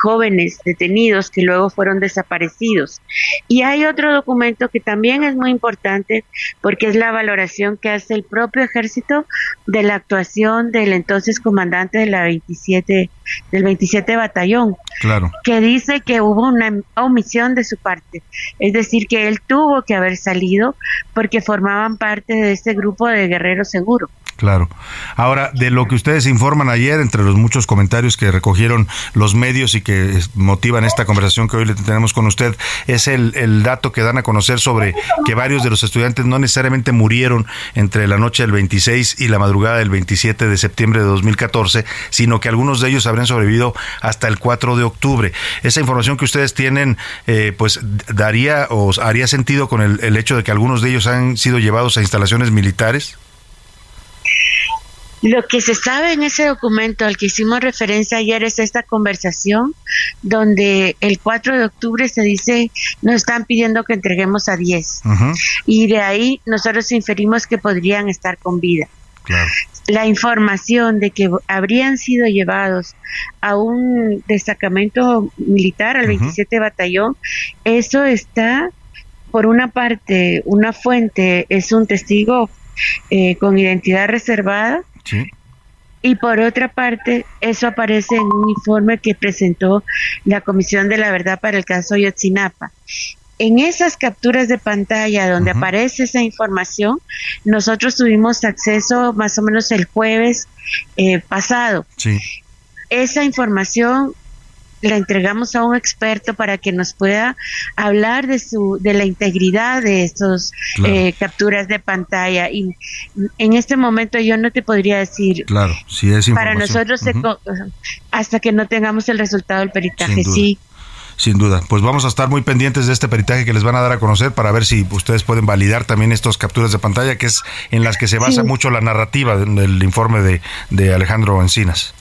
jóvenes detenidos que luego fueron desaparecidos. Y hay otro documento que también es muy importante porque es la valoración que hace el propio ejército de la actuación del entonces comandante de la 27 del 27 batallón, claro. que dice que hubo una omisión de su parte, es decir, que él tuvo que haber salido porque formaban parte de ese grupo de guerreros seguros. Claro. Ahora, de lo que ustedes informan ayer, entre los muchos comentarios que recogieron los medios y que motivan esta conversación que hoy le tenemos con usted, es el, dato que dan a conocer sobre que varios de los estudiantes no necesariamente murieron entre la noche del 26 y la madrugada del 27 de septiembre de 2014, sino que algunos de ellos habrían sobrevivido hasta el 4 de octubre. Esa información que ustedes tienen, eh, pues daría o haría sentido con el hecho de que algunos de ellos han sido llevados a instalaciones militares. Lo que se sabe en ese documento al que hicimos referencia ayer es esta conversación donde el 4 de octubre se dice nos están pidiendo que entreguemos a 10 y de ahí nosotros inferimos que podrían estar con vida. La información de que habrían sido llevados a un destacamento militar, al 27 batallón, eso está, por una parte, una fuente es un testigo eh, con identidad reservada y por otra parte, eso aparece en un informe que presentó la Comisión de la Verdad para el caso Yotzinapa. En esas capturas de pantalla donde aparece esa información, nosotros tuvimos acceso más o menos el jueves eh, pasado. Esa información la entregamos a un experto para que nos pueda hablar de su de la integridad de estos eh, capturas de pantalla. Y en este momento yo no te podría decir claro si es para nosotros hasta que no tengamos el resultado del peritaje sí. Sin duda. Pues vamos a estar muy pendientes de este peritaje que les van a dar a conocer para ver si ustedes pueden validar también estas capturas de pantalla, que es en las que se basa mucho la narrativa del, informe de, de Alejandro Encinas.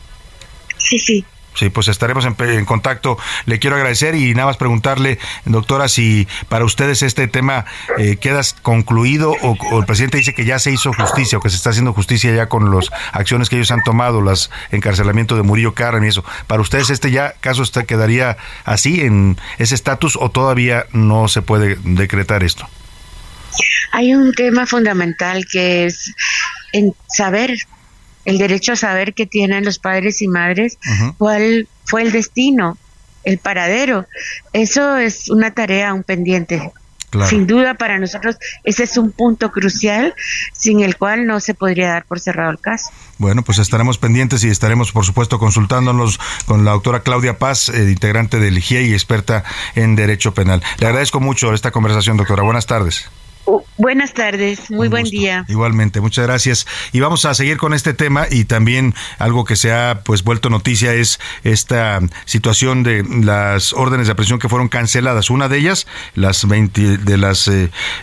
Sí, sí. Sí, pues estaremos en, contacto. Le quiero agradecer y nada más preguntarle, doctora, si para ustedes este tema eh, queda concluido o, el presidente dice que ya se hizo justicia o que se está haciendo justicia ya con las acciones que ellos han tomado, los encarcelamiento de Murillo Karam y eso. ¿Para ustedes este ya caso está, quedaría así en ese estatus o todavía no se puede decretar esto? Hay un tema fundamental que es en saber el derecho a saber que tienen los padres y madres, cuál fue el destino, el paradero. Eso es una tarea, un pendiente. Sin duda para nosotros ese es un punto crucial sin el cual no se podría dar por cerrado el caso. Bueno, pues estaremos pendientes y estaremos por supuesto consultándonos con la doctora Claudia Paz, eh, integrante del IGIE y experta en Derecho Penal. Le agradezco mucho esta conversación, doctora. Buenas tardes. Buenas tardes, muy buen día. Igualmente, muchas gracias. Y vamos a seguir con este tema y también algo que se ha pues vuelto noticia es esta situación de las órdenes de aprehensión que fueron canceladas. Una de ellas, las 20 de las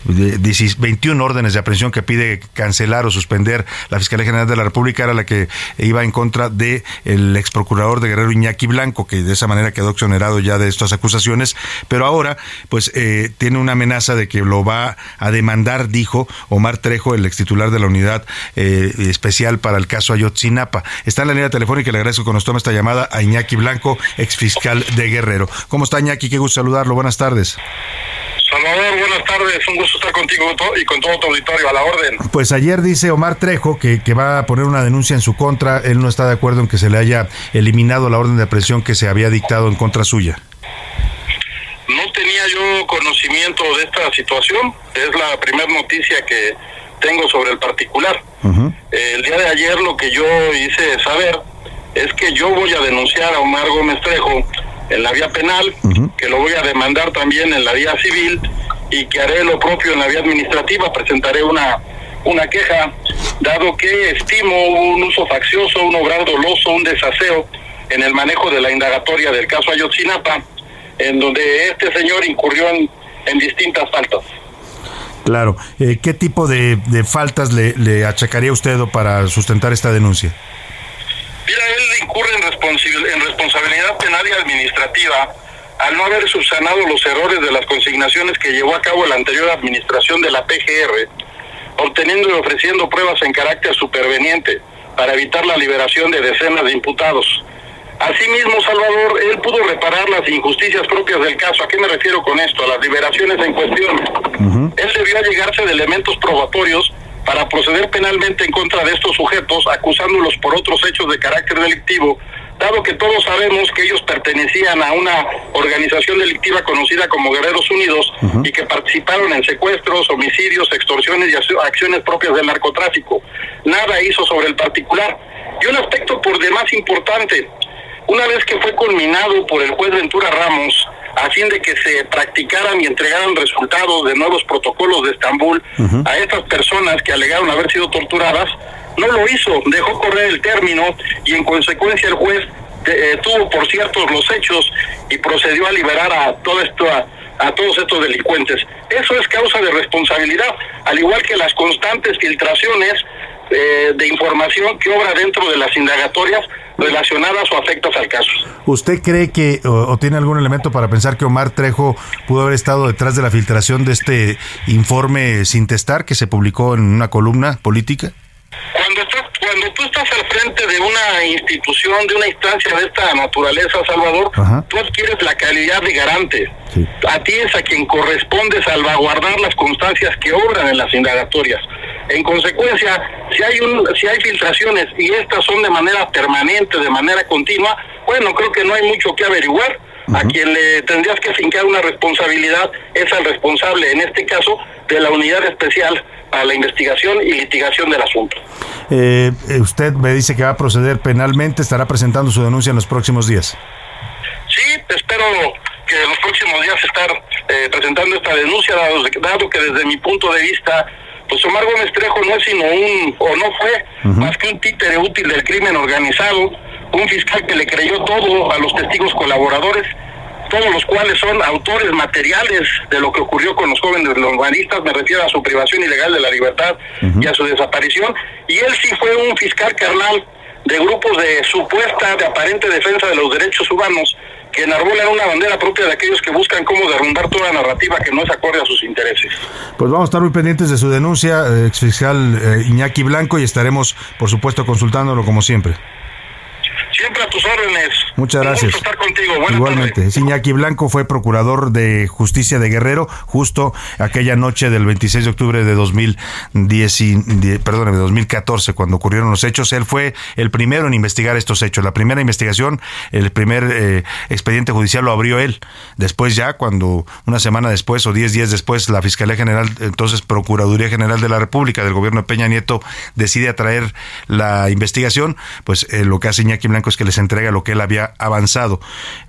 21 eh, órdenes de aprehensión que pide cancelar o suspender la Fiscalía General de la República era la que iba en contra de el ex procurador de Guerrero Iñaki Blanco, que de esa manera quedó exonerado ya de estas acusaciones, pero ahora pues eh, tiene una amenaza de que lo va a demandar, dijo Omar Trejo, el ex titular de la unidad eh, especial para el caso Ayotzinapa. Está en la línea telefónica y le agradezco que nos tome esta llamada a Iñaki Blanco, ex fiscal de Guerrero. ¿Cómo está Iñaki? Qué gusto saludarlo. Buenas tardes. Salvador, buenas tardes, un gusto estar contigo y con todo tu auditorio, a la orden. Pues ayer dice Omar Trejo que, que, va a poner una denuncia en su contra, él no está de acuerdo en que se le haya eliminado la orden de presión que se había dictado en contra suya. Tenía yo conocimiento de esta situación, es la primera noticia que tengo sobre el particular. El día de ayer lo que yo hice saber es que yo voy a denunciar a Omar Gómez Trejo en la vía penal, que lo voy a demandar también en la vía civil y que haré lo propio en la vía administrativa, presentaré una, una queja, dado que estimo un uso faccioso, un obrar doloso, un desaseo en el manejo de la indagatoria del caso Ayotzinapa, en donde este señor incurrió en, distintas faltas. Claro. Eh, ¿Qué tipo de, de faltas le, le achacaría usted para sustentar esta denuncia? Mira, él incurre en, en responsabilidad penal y administrativa al no haber subsanado los errores de las consignaciones que llevó a cabo la anterior administración de la PGR, obteniendo y ofreciendo pruebas en carácter superveniente para evitar la liberación de decenas de imputados. Asimismo, Salvador, él pudo reparar las injusticias propias del caso. ¿A qué me refiero con esto? A las liberaciones en cuestión. Él debió llegarse de elementos probatorios para proceder penalmente en contra de estos sujetos, acusándolos por otros hechos de carácter delictivo, dado que todos sabemos que ellos pertenecían a una organización delictiva conocida como Guerreros Unidos y que participaron en secuestros, homicidios, extorsiones y acciones propias del narcotráfico. Nada hizo sobre el particular. Y un aspecto por demás importante, una vez que fue culminado por el juez Ventura Ramos, a fin de que se practicaran y entregaran resultados de nuevos protocolos de Estambul a estas personas que alegaron haber sido torturadas, no lo hizo, dejó correr el término y en consecuencia el juez eh, tuvo por ciertos los hechos y procedió a liberar a todo esto a, todos estos delincuentes. Eso es causa de responsabilidad, al igual que las constantes filtraciones eh, de información que obra dentro de las indagatorias relacionadas o afectas al caso. ¿Usted cree que o, tiene algún elemento para pensar que Omar Trejo pudo haber estado detrás de la filtración de este informe sin testar que se publicó en una columna política? Cuando, cuando tú estás al frente de una institución, de una instancia de esta naturaleza, Salvador, tú adquieres la calidad de garante. A ti es a quien corresponde salvaguardar las constancias que obran en las indagatorias. En consecuencia, si hay un, si hay filtraciones y estas son de manera permanente, de manera continua, bueno, creo que no hay mucho que averiguar. A quien le tendrías que fincar una responsabilidad es al responsable, en este caso, de la unidad especial para la investigación y litigación del asunto. Eh, eh, usted me dice que va a proceder penalmente, estará presentando su denuncia en los próximos días. Sí, espero que en los próximos días estar eh, presentando esta denuncia, dado, dado que desde mi punto de vista pues Omar Gómez Trejo no es sino un, o no fue, más que un títere útil del crimen organizado, un fiscal que le creyó todo a los testigos colaboradores, todos los cuales son autores materiales de lo que ocurrió con los jóvenes longanistas, me refiero a su privación ilegal de la libertad y a su desaparición, y él sí fue un fiscal carnal de grupos de supuesta, de aparente defensa de los derechos humanos, que enarbolan una bandera propia de aquellos que buscan cómo derrumbar toda narrativa que no es acorde a sus intereses. Pues vamos a estar muy pendientes de su denuncia, eh, exfiscal eh, Iñaki Blanco, y estaremos, por supuesto, consultándolo como siempre. Siempre a tus órdenes. Muchas gracias. estar contigo. Igualmente. Iñaki Blanco fue procurador de justicia de Guerrero justo aquella noche del 26 de octubre de 2010, perdón, de 2014, cuando ocurrieron los hechos. Él fue el primero en investigar estos hechos. La primera investigación, el primer eh, expediente judicial lo abrió él. Después ya, cuando una semana después o diez días después, la Fiscalía General, entonces Procuraduría General de la República del gobierno de Peña Nieto, decide atraer la investigación, pues eh, lo que hace Iñaki Blanco es que les entrega lo que él había había avanzado.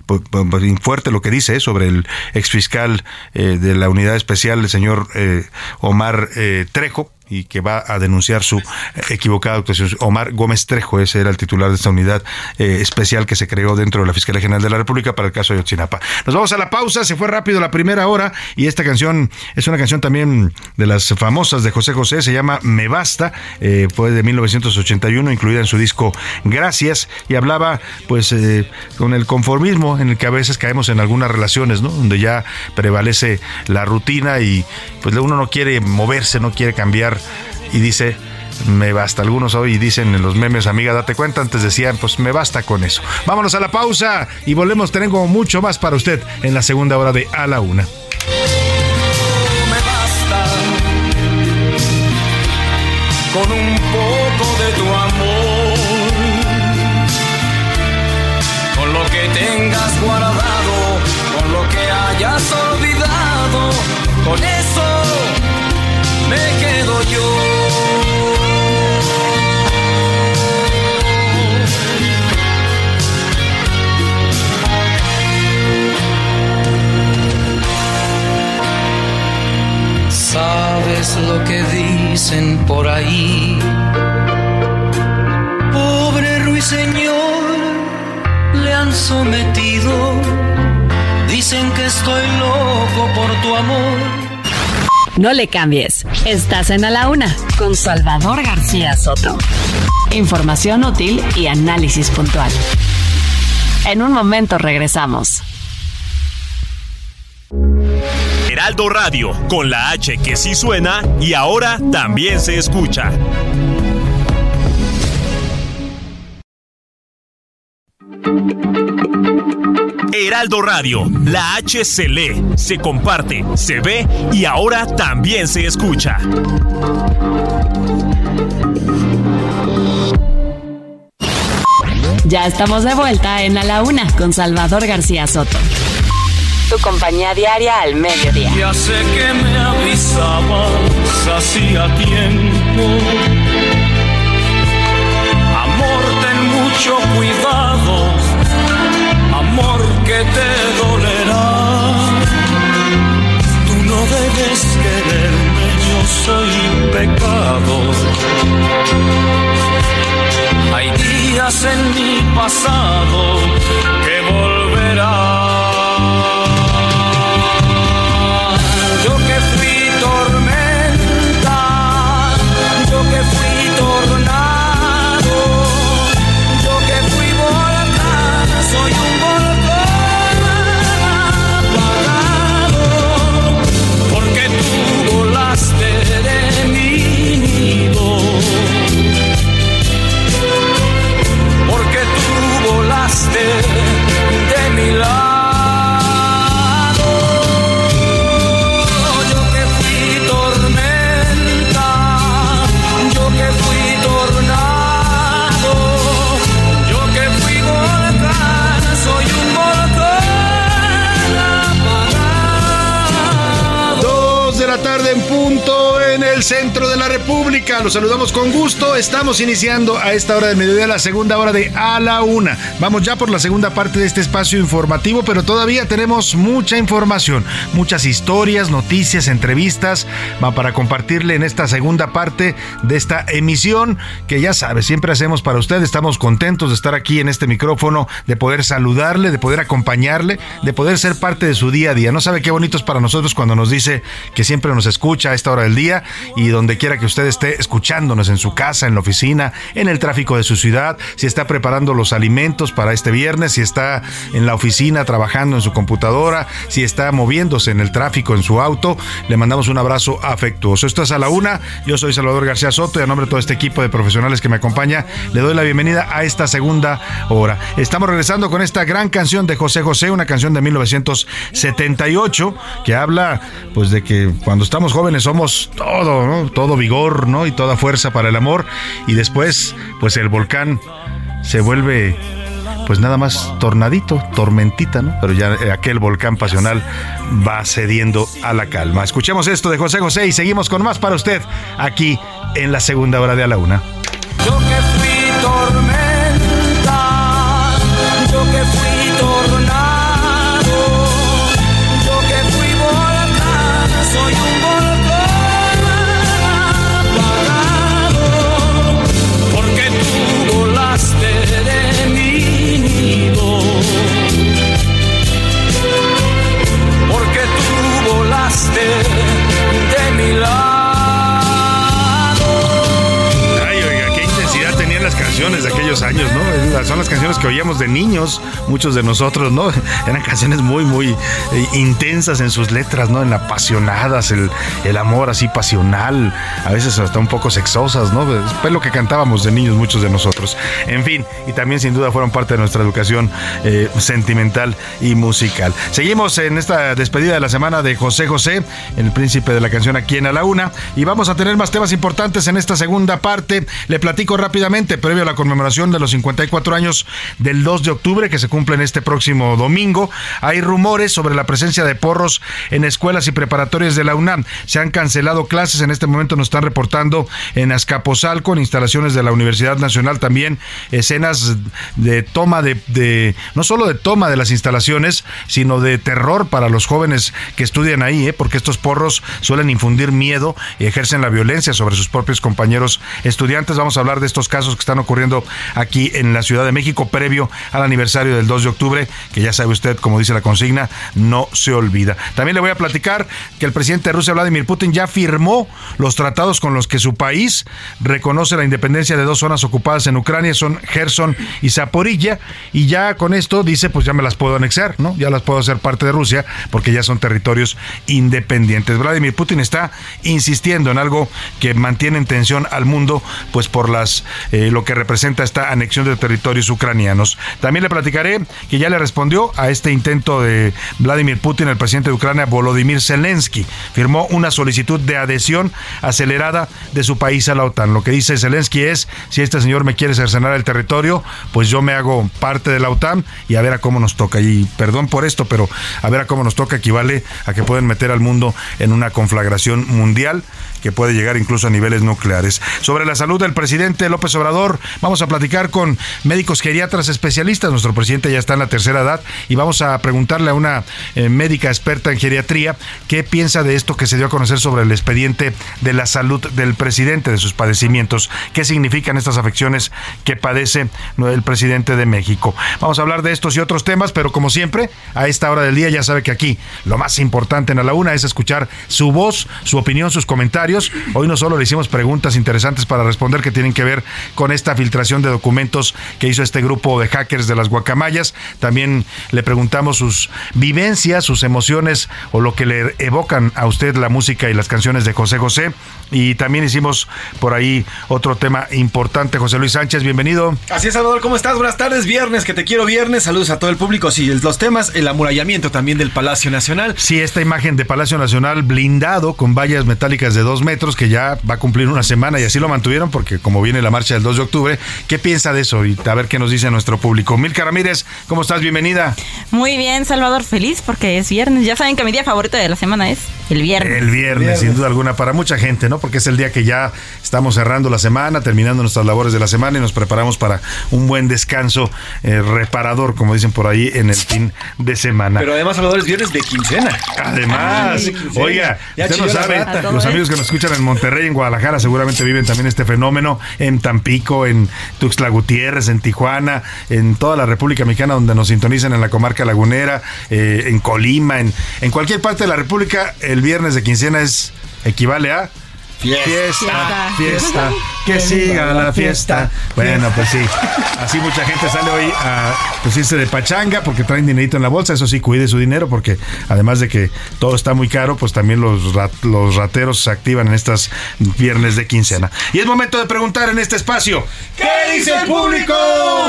Pues, pues, pues, fuerte lo que dice ¿eh? sobre el exfiscal eh, de la unidad especial, el señor eh, Omar Trejo, y que va a denunciar su equivocada actuación. Omar Gómez Trejo, ese era el titular de esta unidad eh, especial que se creó dentro de la Fiscalía General de la República para el caso de Yotzinapa. Nos vamos a la pausa, se fue rápido la primera hora y esta canción es una canción también de las famosas de José José, se llama Me Basta, eh, fue de 1981, incluida en su disco Gracias y hablaba pues eh, con el conformismo en el que a veces caemos en algunas relaciones, ¿no? Donde ya prevalece la rutina y pues uno no quiere moverse, no quiere cambiar y dice, me basta. Algunos hoy dicen en los memes, amiga, date cuenta, antes decían, pues me basta con eso. Vámonos a la pausa y volvemos, tengo mucho más para usted en la segunda hora de A la Una. Me basta con un poco de tu amor, con lo que tengas guardado. Sabes lo que dicen por ahí. Pobre ruiseñor, le han sometido. Dicen que estoy loco por tu amor. No le cambies. Estás en A la Una con Salvador García Soto. Información útil y análisis puntual. En un momento regresamos. Heraldo Radio, con la H que sí suena y ahora también se escucha. Heraldo Radio, la H se lee, se comparte, se ve y ahora también se escucha. Ya estamos de vuelta en A la Una con Salvador García Soto. Tu compañía diaria al mediodía. Ya sé que me avisabas hacía tiempo. Mucho cuidado. Amor que te dolerá. Tú no debes quererme, yo soy pecado. Hay días en mi pasado que volverán. Yo que fui tormenta, yo que fui tornado, en punto el centro de la República. Los saludamos con gusto. Estamos iniciando a esta hora del mediodía la segunda hora de A la Una. Vamos ya por la segunda parte de este espacio informativo, pero todavía tenemos mucha información, muchas historias, noticias, entrevistas para compartirle en esta segunda parte de esta emisión que ya sabe, siempre hacemos para usted. Estamos contentos de estar aquí en este micrófono, de poder saludarle, de poder acompañarle, de poder ser parte de su día a día. No sabe qué bonito es para nosotros cuando nos dice que siempre nos escucha a esta hora del día y donde quiera que usted esté escuchándonos en su casa, en la oficina, en el tráfico de su ciudad, si está preparando los alimentos para este viernes, si está en la oficina trabajando en su computadora, si está moviéndose en el tráfico en su auto, le mandamos un abrazo afectuoso. Esto es a la una, yo soy Salvador García Soto y a nombre de todo este equipo de profesionales que me acompaña, le doy la bienvenida a esta segunda hora. Estamos regresando con esta gran canción de José José, una canción de 1978 que habla pues de que cuando estamos jóvenes somos todo, vigor, ¿no? Y toda fuerza para el amor y después pues el volcán se vuelve pues nada más tornadito, tormentita, ¿no? Pero ya eh, aquel volcán pasional va cediendo a la calma. Escuchemos esto de José José y seguimos con más para usted aquí en la segunda hora de a la una. Yo que fui aquellos años, las canciones que oíamos de niños, muchos de nosotros, ¿no? Eran canciones muy, muy eh, intensas en sus letras, ¿no? En apasionadas, el, el amor así pasional, a veces hasta un poco sexosas, ¿no? Es lo que cantábamos de niños muchos de nosotros. En fin, y también sin duda fueron parte de nuestra educación eh, sentimental y musical. Seguimos en esta despedida de la semana de José José, el príncipe de la canción aquí en A la Una, y vamos a tener más temas importantes en esta segunda parte. Le platico rápidamente, previo a la conmemoración de los 54 años del 2 de octubre, que se cumplen este próximo domingo, hay rumores sobre la presencia de porros en escuelas y preparatorias de la UNAM. Se han cancelado clases, en este momento nos están reportando en Azcapotzalco, en instalaciones de la Universidad Nacional, también escenas de toma de, no solo de toma de las instalaciones, sino de terror para los jóvenes que estudian ahí, ¿eh? porque estos porros suelen infundir miedo y ejercen la violencia sobre sus propios compañeros estudiantes. Vamos a hablar de estos casos que están ocurriendo aquí en la Ciudad de México previo al aniversario del 2 de octubre, que ya sabe usted, como dice la consigna, no se olvida. También le voy a platicar que el presidente de Rusia, Vladimir Putin, ya firmó los tratados con los que su país reconoce la independencia de dos zonas ocupadas en Ucrania, son Gerson y Zaporilla, y ya con esto dice, pues ya me las puedo anexar, ¿no? Ya las puedo hacer parte de Rusia porque ya son territorios independientes. Vladimir Putin está insistiendo en algo que mantiene en tensión al mundo, pues por las eh, lo que representa esta anexión de territorios ucranianos. También le platicaré que ya le respondió a este intento de Vladimir Putin, el presidente de Ucrania, Volodymyr Zelensky. Firmó una solicitud de adhesión acelerada de su país a la OTAN. Lo que dice Zelensky es, si este señor me quiere cercenar el territorio, pues yo me hago parte de la OTAN y a ver a cómo nos toca. Y perdón por esto, pero a ver a cómo nos toca equivale a que pueden meter al mundo en una conflagración mundial que puede llegar incluso a niveles nucleares. Sobre la salud del presidente López Obrador, vamos a platicar con médicos geriatras especialistas. Nuestro presidente ya está en la tercera edad y vamos a preguntarle a una eh, médica experta en geriatría qué piensa de esto que se dio a conocer sobre el expediente de la salud del presidente, de sus padecimientos, qué significan estas afecciones que padece el presidente de México. Vamos a hablar de estos y otros temas, pero como siempre, a esta hora del día ya sabe que aquí lo más importante en a la una es escuchar su voz, su opinión, sus comentarios Hoy no solo le hicimos preguntas interesantes para responder que tienen que ver con esta filtración de documentos que hizo este grupo de hackers de las guacamayas. También le preguntamos sus vivencias, sus emociones o lo que le evocan a usted la música y las canciones de José José. Y también hicimos por ahí otro tema importante. José Luis Sánchez, bienvenido. Así es, Salvador, ¿cómo estás? Buenas tardes, viernes, que te quiero viernes. Saludos a todo el público. Sí, los temas, el amurallamiento también del Palacio Nacional. Sí, esta imagen de Palacio Nacional blindado con vallas metálicas de dos metros que ya va a cumplir una semana y así lo mantuvieron porque como viene la marcha del 2 de octubre, ¿qué piensa de eso? Y a ver qué nos dice nuestro público. Milka Ramírez, ¿cómo estás? Bienvenida. Muy bien, Salvador, feliz porque es viernes. Ya saben que mi día favorito de la semana es el viernes. El viernes, sin duda alguna, para mucha gente, ¿no? Porque es el día que ya estamos cerrando la semana, terminando nuestras labores de la semana y nos preparamos para un buen descanso eh, reparador, como dicen por ahí, en el fin de semana. Pero además, Salvador, es viernes de quincena. Además, oiga, usted no sabe, los amigos que nos escuchan en Monterrey, en Guadalajara, seguramente viven también este fenómeno, en Tampico, en Tuxtla Gutiérrez, en Tijuana, en toda la República Mexicana, donde nos sintonizan en la comarca lagunera, eh, en Colima, en, en cualquier parte de la República, el viernes de quincena es equivale a Fiesta, fiesta, que siga la fiesta. Bueno, pues sí, así mucha gente sale hoy a pues irse de pachanga porque traen dinerito en la bolsa. Eso sí, cuide su dinero porque además de que todo está muy caro, pues también los, los rateros se activan en estas viernes de quincena. Y es momento de preguntar en este espacio, ¿qué dice el público?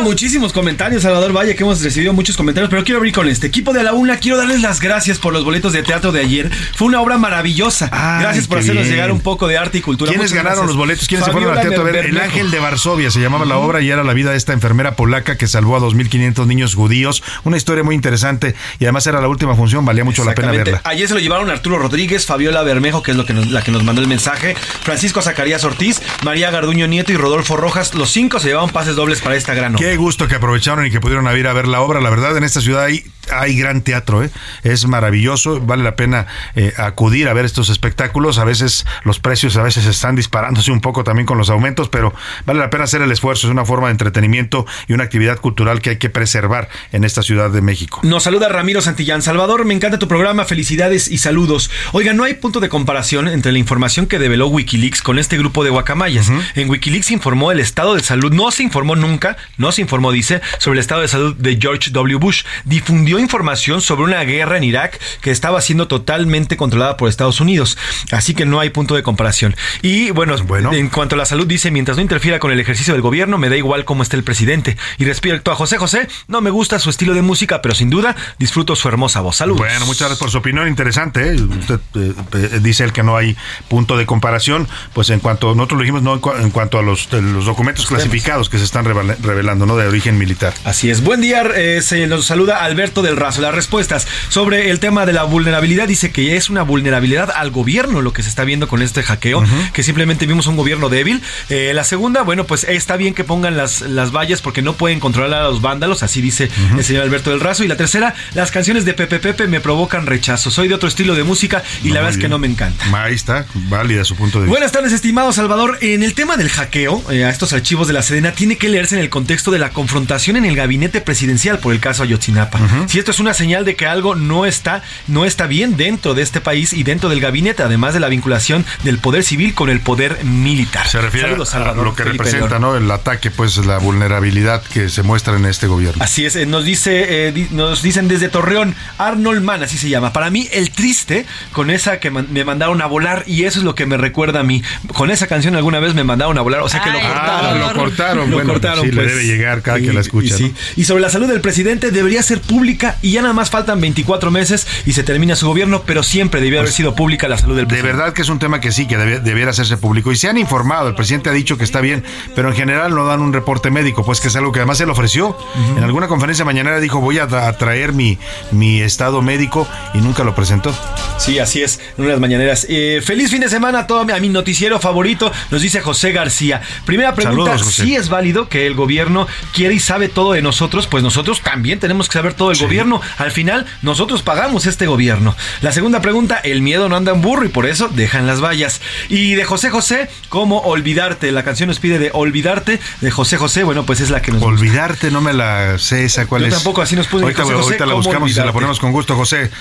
Muchísimos comentarios, Salvador Valle, que hemos recibido muchos comentarios, pero quiero abrir con este equipo de la UNA. Quiero darles las gracias por los boletos de teatro de ayer. Fue una obra maravillosa. gracias por hacernos llegar un poco de arte y cultura. ¿Quiénes ganaron los boletos? ¿Quiénes se fueron al teatro a ver? El Ángel de Varsovia se llamaba la obra y era la vida de esta enfermera polaca que salvó a 2.500 niños judíos. Una historia muy interesante y además era la última función, valía mucho la pena verla. Ayer se lo llevaron Arturo Rodríguez, Fabiola Bermejo, que es lo que la que nos mandó el mensaje, Francisco Zacarías Ortiz, María Garduño Nieto y Rodolfo Rojas. Los cinco se llevaban pases dobles para esta gran obra. Qué gusto que aprovecharon y que pudieron ir a ver la obra. La verdad, en esta ciudad hay hay gran teatro, ¿eh? es maravilloso, vale la pena eh, acudir a ver estos espectáculos. A veces los precios a veces están disparándose un poco también con los aumentos, pero vale la pena hacer el esfuerzo. Es una forma de entretenimiento y una actividad cultural que hay que preservar en esta Ciudad de México. Nos saluda Ramiro Santillán. Salvador, me encanta tu programa, felicidades y saludos. Oiga, no hay punto de comparación entre la información que develó Wikileaks con este grupo de guacamayas. En Wikileaks informó el estado de salud, no se informó nunca, no se informó, dice, sobre el estado de salud de George W. Bush. Difundió información sobre una guerra en Irak que estaba siendo totalmente controlada por Estados Unidos. Así que no hay punto de comparación. Y bueno, en cuanto a la salud, dice, mientras no interfiera con el ejercicio del gobierno, me da igual cómo esté el presidente. Y respecto a José José, no me gusta su estilo de música, pero sin duda disfruto su hermosa voz. Saludos. Bueno, muchas gracias por su opinión, interesante. ¿eh? Usted eh, eh, dice el que no hay punto de comparación. Pues en cuanto, nosotros lo dijimos, no en, cuanto a los, los documentos clasificados que se están revelando, ¿no? De origen militar. Así es. Buen día, se nos saluda Alberto del Razo. Las respuestas sobre el tema de la vulnerabilidad dice que es una vulnerabilidad al gobierno lo que se está viendo con este hackeo, que simplemente vimos un gobierno débil. la segunda, bueno, pues está bien que pongan las, las vallas porque no pueden controlar a los vándalos, así dice el señor Alberto del Razo. Y la tercera, las canciones de Pepe Pepe me provocan rechazo. Soy de otro estilo de música y la verdad es que no me encanta. Ahí está, válida su punto de vista. Buenas tardes, estimado Salvador. En el tema del hackeo eh, a estos archivos de la Sedena tiene que leerse en el contexto de la confrontación en el gabinete presidencial por el caso Ayotzinapa. Si esto es una señal de que algo no está, no está bien dentro de este país y dentro del gabinete, además de la vinculación del poder civil con el poder militar. Se refiere a lo que representa, ¿no? El ataque, pues la vulnerabilidad que se muestra en este gobierno. Así es, eh, nos dice, eh, nos dicen desde Torreón, Arnold Mann, así se llama. Para mí, el triste con esa que me mandaron a volar, y eso es lo que me recuerda a mí. Con esa canción alguna vez me mandaron a volar, o sea que lo cortaron. Ah, lo cortaron, lo cortaron. Sí, le pues. debe llegar cada que la escucha. Y, y, sobre la salud del presidente, debería ser pública y ya nada más faltan 24 meses y se termina su gobierno, pero siempre debió haber pues, sido pública la salud del presidente. De verdad que es un tema que sí, que debiera hacerse público. Y se han informado, el presidente ha dicho que está bien, pero en general no dan un reporte médico, pues que es algo que además se le ofreció. En alguna conferencia mañanera dijo, voy a, traer mi, mi estado médico y nunca lo presentó. Sí, así es, en unas mañaneras. Eh, feliz fin de semana a todo a mi noticiero favorito, nos dice José García. Primera pregunta, si es válido que el gobierno quiere y sabe todo de nosotros? Pues nosotros también tenemos que saber todo del gobierno. Al final, nosotros pagamos este gobierno. La segunda pregunta, el miedo no anda en burro y por eso dejan las vallas. Y de José José, ¿cómo olvidarte? La canción nos pide de olvidarte de José José, bueno, pues es la que nos Olvidarte, no me la sé esa cuál Yo es. tampoco, así nos puso ahorita, ahorita la buscamos y se la ponemos con gusto, José.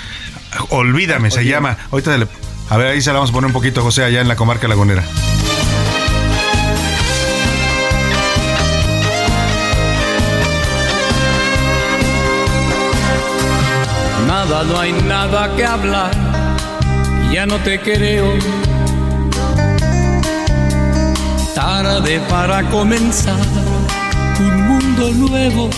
Olvídame, se llama. Ahorita a ver, ahí se la vamos a poner un poquito, José, allá en la comarca lagunera. No hay nada que hablar, ya no te creo. Tarde para comenzar un mundo nuevo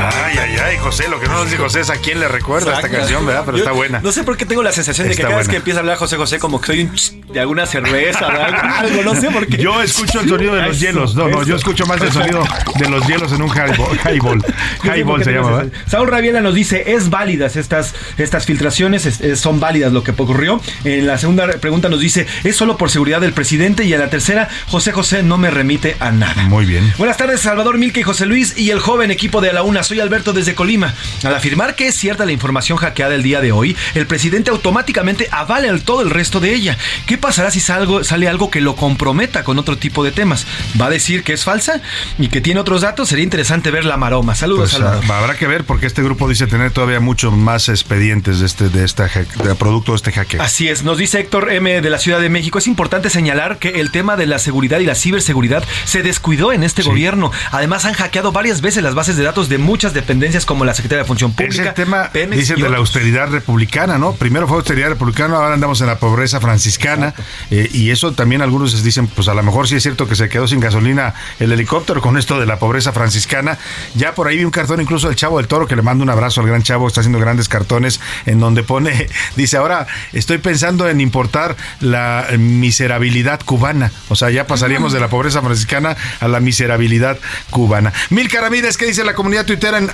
Ay, ay, ay, José, lo que no nos dice José es a quién le recuerda esta canción, ¿verdad? Pero está buena. No sé por qué tengo la sensación de que cada vez que empieza a hablar José José, como que soy un de alguna cerveza, de algo, no sé por qué. Yo escucho el sonido de los hielos. No, no, yo escucho más el sonido de los hielos en un highball. Highball, se llama, ¿verdad? Saúl Rabiela nos dice, es válidas estas, estas filtraciones, son válidas lo que ocurrió. En la segunda pregunta nos dice, es solo por seguridad del presidente. Y en la tercera, José José no me remite a nada. Muy bien. Buenas tardes, Salvador Milke y José Luis y el joven equipo de la Una soy Alberto desde Colima. Al afirmar que es cierta la información hackeada el día de hoy, el presidente automáticamente avala todo el resto de ella. ¿Qué pasará si sale algo que lo comprometa con otro tipo de temas? ¿Va a decir que es falsa y que tiene otros datos? Sería interesante ver la maroma. Saludos, pues, ah, Habrá que ver porque este grupo dice tener todavía muchos más expedientes de este de esta de producto de este hackeo. Así es, nos dice Héctor M de la Ciudad de México, es importante señalar que el tema de la seguridad y la ciberseguridad se descuidó en este gobierno. Además han hackeado varias veces las bases de datos de muchas dependencias como la Secretaría de Función Pública. Ese tema, dicen, de la austeridad republicana, ¿no? Primero fue austeridad republicana, ahora andamos en la pobreza franciscana. Eh, y eso también algunos dicen, pues a lo mejor sí es cierto que se quedó sin gasolina el helicóptero con esto de la pobreza franciscana. Ya por ahí vi un cartón incluso del Chavo del Toro, que le mando un abrazo al gran Chavo, está haciendo grandes cartones, en donde pone, dice, ahora estoy pensando en importar la miserabilidad cubana. O sea, ya pasaríamos de la pobreza franciscana a la miserabilidad cubana. Mil Ramírez, ¿qué dice la comunidad tuitera? Tuitear en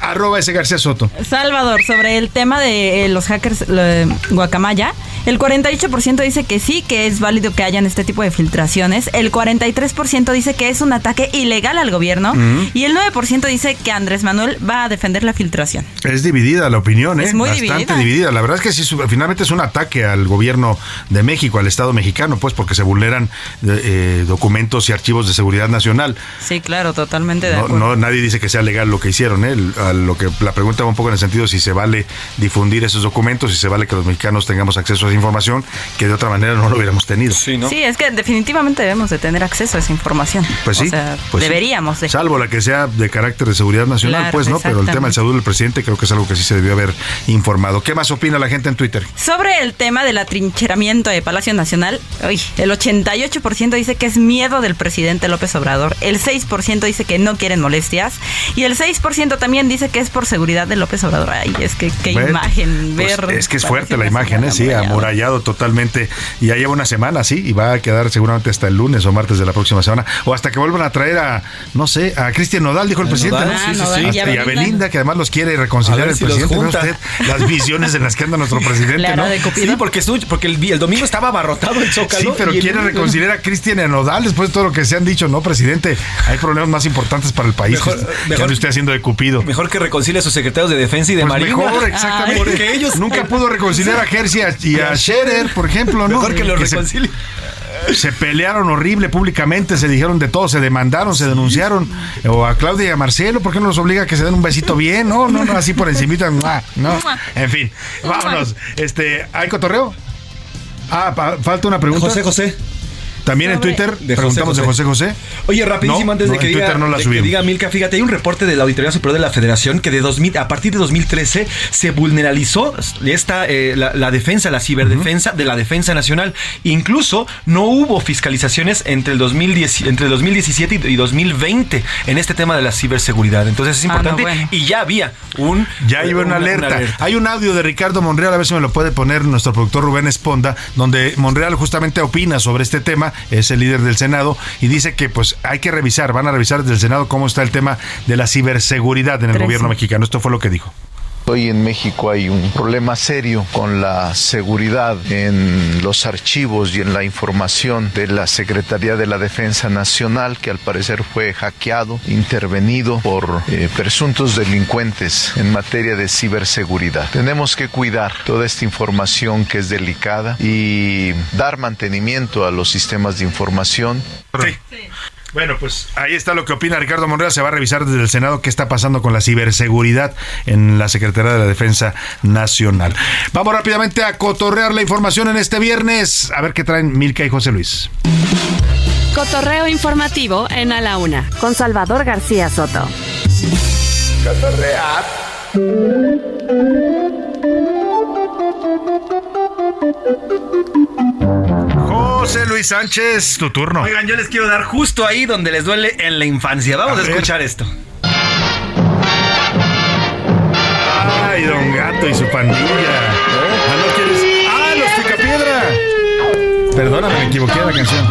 García Soto. Salvador, sobre el tema de eh, los hackers Guacamaya, el 48% dice que sí, que es válido que hayan este tipo de filtraciones. El 43% dice que es un ataque ilegal al gobierno. Y el 9% dice que Andrés Manuel va a defender la filtración. Es dividida la opinión, ¿eh? Es muy Bastante dividida. dividida. La verdad es que sí, finalmente es un ataque al gobierno de México, al Estado mexicano, pues porque se vulneran eh, documentos y archivos de seguridad nacional. Sí, claro, totalmente de No, acuerdo. no, nadie dice que sea legal lo que hicieron, ¿eh? A lo que la pregunta va un poco en el sentido si se vale difundir esos documentos, si se vale que los mexicanos tengamos acceso a información, que de otra manera no lo hubiéramos tenido. Sí, Sí, es que definitivamente debemos de tener acceso a esa información. Pues sí, O sea, pues sí. deberíamos de. Salvo la que sea de carácter de seguridad nacional, Claro, pues no, pero el tema del salud del presidente creo que es algo que sí se debió haber informado. ¿Qué más opina la gente en Twitter? Sobre el tema del atrincheramiento de Palacio Nacional, uy, el 88% dice que es miedo del presidente López Obrador, el 6% dice que no quieren molestias y el 6% también dice que es por seguridad de López Obrador. Ay, es que qué imagen pues, ver. es que es Palacio fuerte la imagen, ¿eh? sí, amurallado. Amurallado totalmente. Y ya lleva una semana, sí, y va a quedar seguramente hasta el lunes o martes de la próxima semana. O hasta que vuelvan a traer a, no sé, a Cristian Nodal, dijo el presidente. Nodal, ¿no? sí, sí, Hasta- sí. Y Y a Belinda. Que además los quiere reconciliar el si presidente. ¿Ve usted las visiones en las que anda nuestro presidente, ¿no? Sí, porque, estuvo- porque el, el domingo estaba abarrotado el Zócalo. Sí, pero el quiere reconciliar a Cristian Nodal después de todo lo que se han dicho, ¿no, presidente? Hay problemas más importantes para el país. Mejor- que, que mejor- ande usted haciendo de cupido. Mejor que reconcilie a sus secretarios de defensa y de Pues marina. mejor, exactamente. Porque ellos nunca pudo reconciliar a Herzi y a- a Scherer, por ejemplo, ¿no? Mejor que lo se- reconcilie. Se, pelearon horrible públicamente, se dijeron de todo, se demandaron, se denunciaron. O a Claudia y a Marcelo, ¿por qué no los obliga a que se den un besito bien? No, no, no, así por encimita, no. En fin, vámonos. Este, ¿hay cotorreo? Ah, falta una pregunta. José José. También en Twitter de preguntamos José de José José. Oye, rapidísimo, No, antes de, no, que diga, Twitter no la de que diga Milka, fíjate, hay un reporte de la Auditoría Superior de la Federación que de 2000, a partir de 2013 se vulneralizó esta, eh, la, la defensa, la ciberdefensa de la defensa nacional. Incluso no hubo fiscalizaciones entre el, 2010, entre el 2017 y y 2020 en este tema de la ciberseguridad. Entonces es Ah, no, importante bueno. y ya había un... Ya iba una, alerta. Hay un audio de Ricardo Monreal, a ver si me lo puede poner nuestro productor Rubén Esponda, donde Monreal justamente opina sobre este tema, es el líder del Senado, y dice que pues hay que revisar, van a revisar desde el Senado cómo está el tema de la ciberseguridad en el gobierno mexicano. Esto fue lo que dijo. Hoy en México hay un problema serio con la seguridad en los archivos y en la información de la Secretaría de la Defensa Nacional, que al parecer fue hackeado, intervenido por eh, presuntos delincuentes en materia de ciberseguridad. Tenemos que cuidar toda esta información que es delicada y dar mantenimiento a los sistemas de información. Bueno, pues ahí está lo que opina Ricardo Monreal. Se va a revisar desde el Senado qué está pasando con la ciberseguridad en la Secretaría de la Defensa Nacional. Vamos rápidamente a cotorrear la información en este viernes. A ver qué traen Milka y José Luis. Cotorreo informativo en A la Una con Salvador García Soto. José Luis Sánchez, tu turno. Oigan, yo les quiero dar justo ahí donde les duele en la infancia. Vamos a, escuchar esto. Ay, don Gato y su pandilla. Ah, no quieres. ¡Ah, los Picapiedra! Perdóname, me equivoqué de la canción.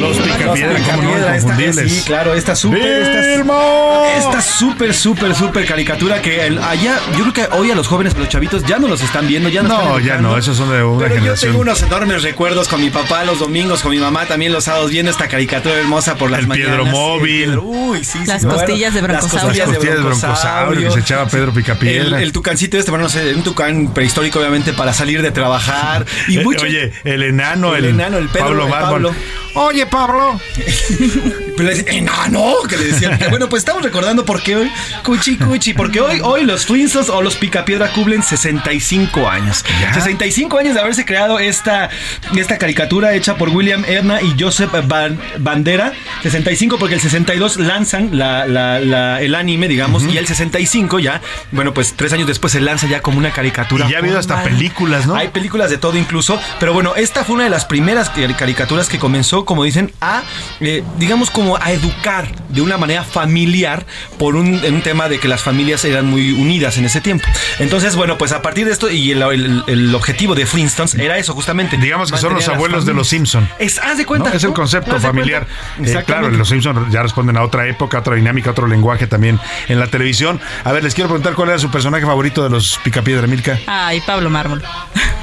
Los Picapiedra, ¿cómo no? Inconfundibles. Sí, claro, esta súper. Esta esta súper, súper, súper caricatura que el- allá, yo creo que hoy a los jóvenes, los chavitos, ya no los están viendo, ya no, No, están ya no, esos son de una Pero yo generación. tengo unos enormes recuerdos con mi papá los domingos, con mi mamá también los sábados, viendo esta caricatura hermosa por las El mañanas. El Piedro- Uy, sí, sí. Las bueno, costillas de broncosaurio. Las costillas de broncosaurio que se echaba Pedro Picapiedra. El, el tucancito este, bueno, no sé, un tucán prehistórico obviamente para salir de trabajar. Y Eh, mucho- Oye, el enano, el, enano, el Pedro, Pablo el. Pablo. Oye, Pablo. Pero le decía, enano, que le decían. Bueno, pues estamos recordando por qué hoy, cuchi, cuchi, porque hoy, hoy los Flintstones o los Picapiedra cumplen 65 años. 65 años de haberse creado esta, esta caricatura hecha por William Erna y Joseph Ban- Bandera. 65 porque el 62 lanzan la, la- la- el anime, digamos, y el 65 ya, bueno, pues tres años después se lanza ya como una caricatura. Y ya ha habido hasta películas, ¿no? Hay películas de todo incluso, pero bueno, esta fue una de las primeras caricaturas que comenzó, como dicen, a, eh, digamos, como a educar de una manera familiar por un, un, tema de que las familias eran muy unidas en ese tiempo. Entonces, bueno, pues a partir de esto y el, objetivo de Flintstones era eso, justamente. Digamos que son los abuelos de los Simpson. Es, haz de cuenta. Es el concepto familiar. Eh, claro, los Simpson ya responden a otra época, otra dinámica, otro lenguaje también en la televisión. A ver, les quiero preguntar cuál era su personaje favorito de los Picapiedra, Milka. Ay, Pablo Mármol.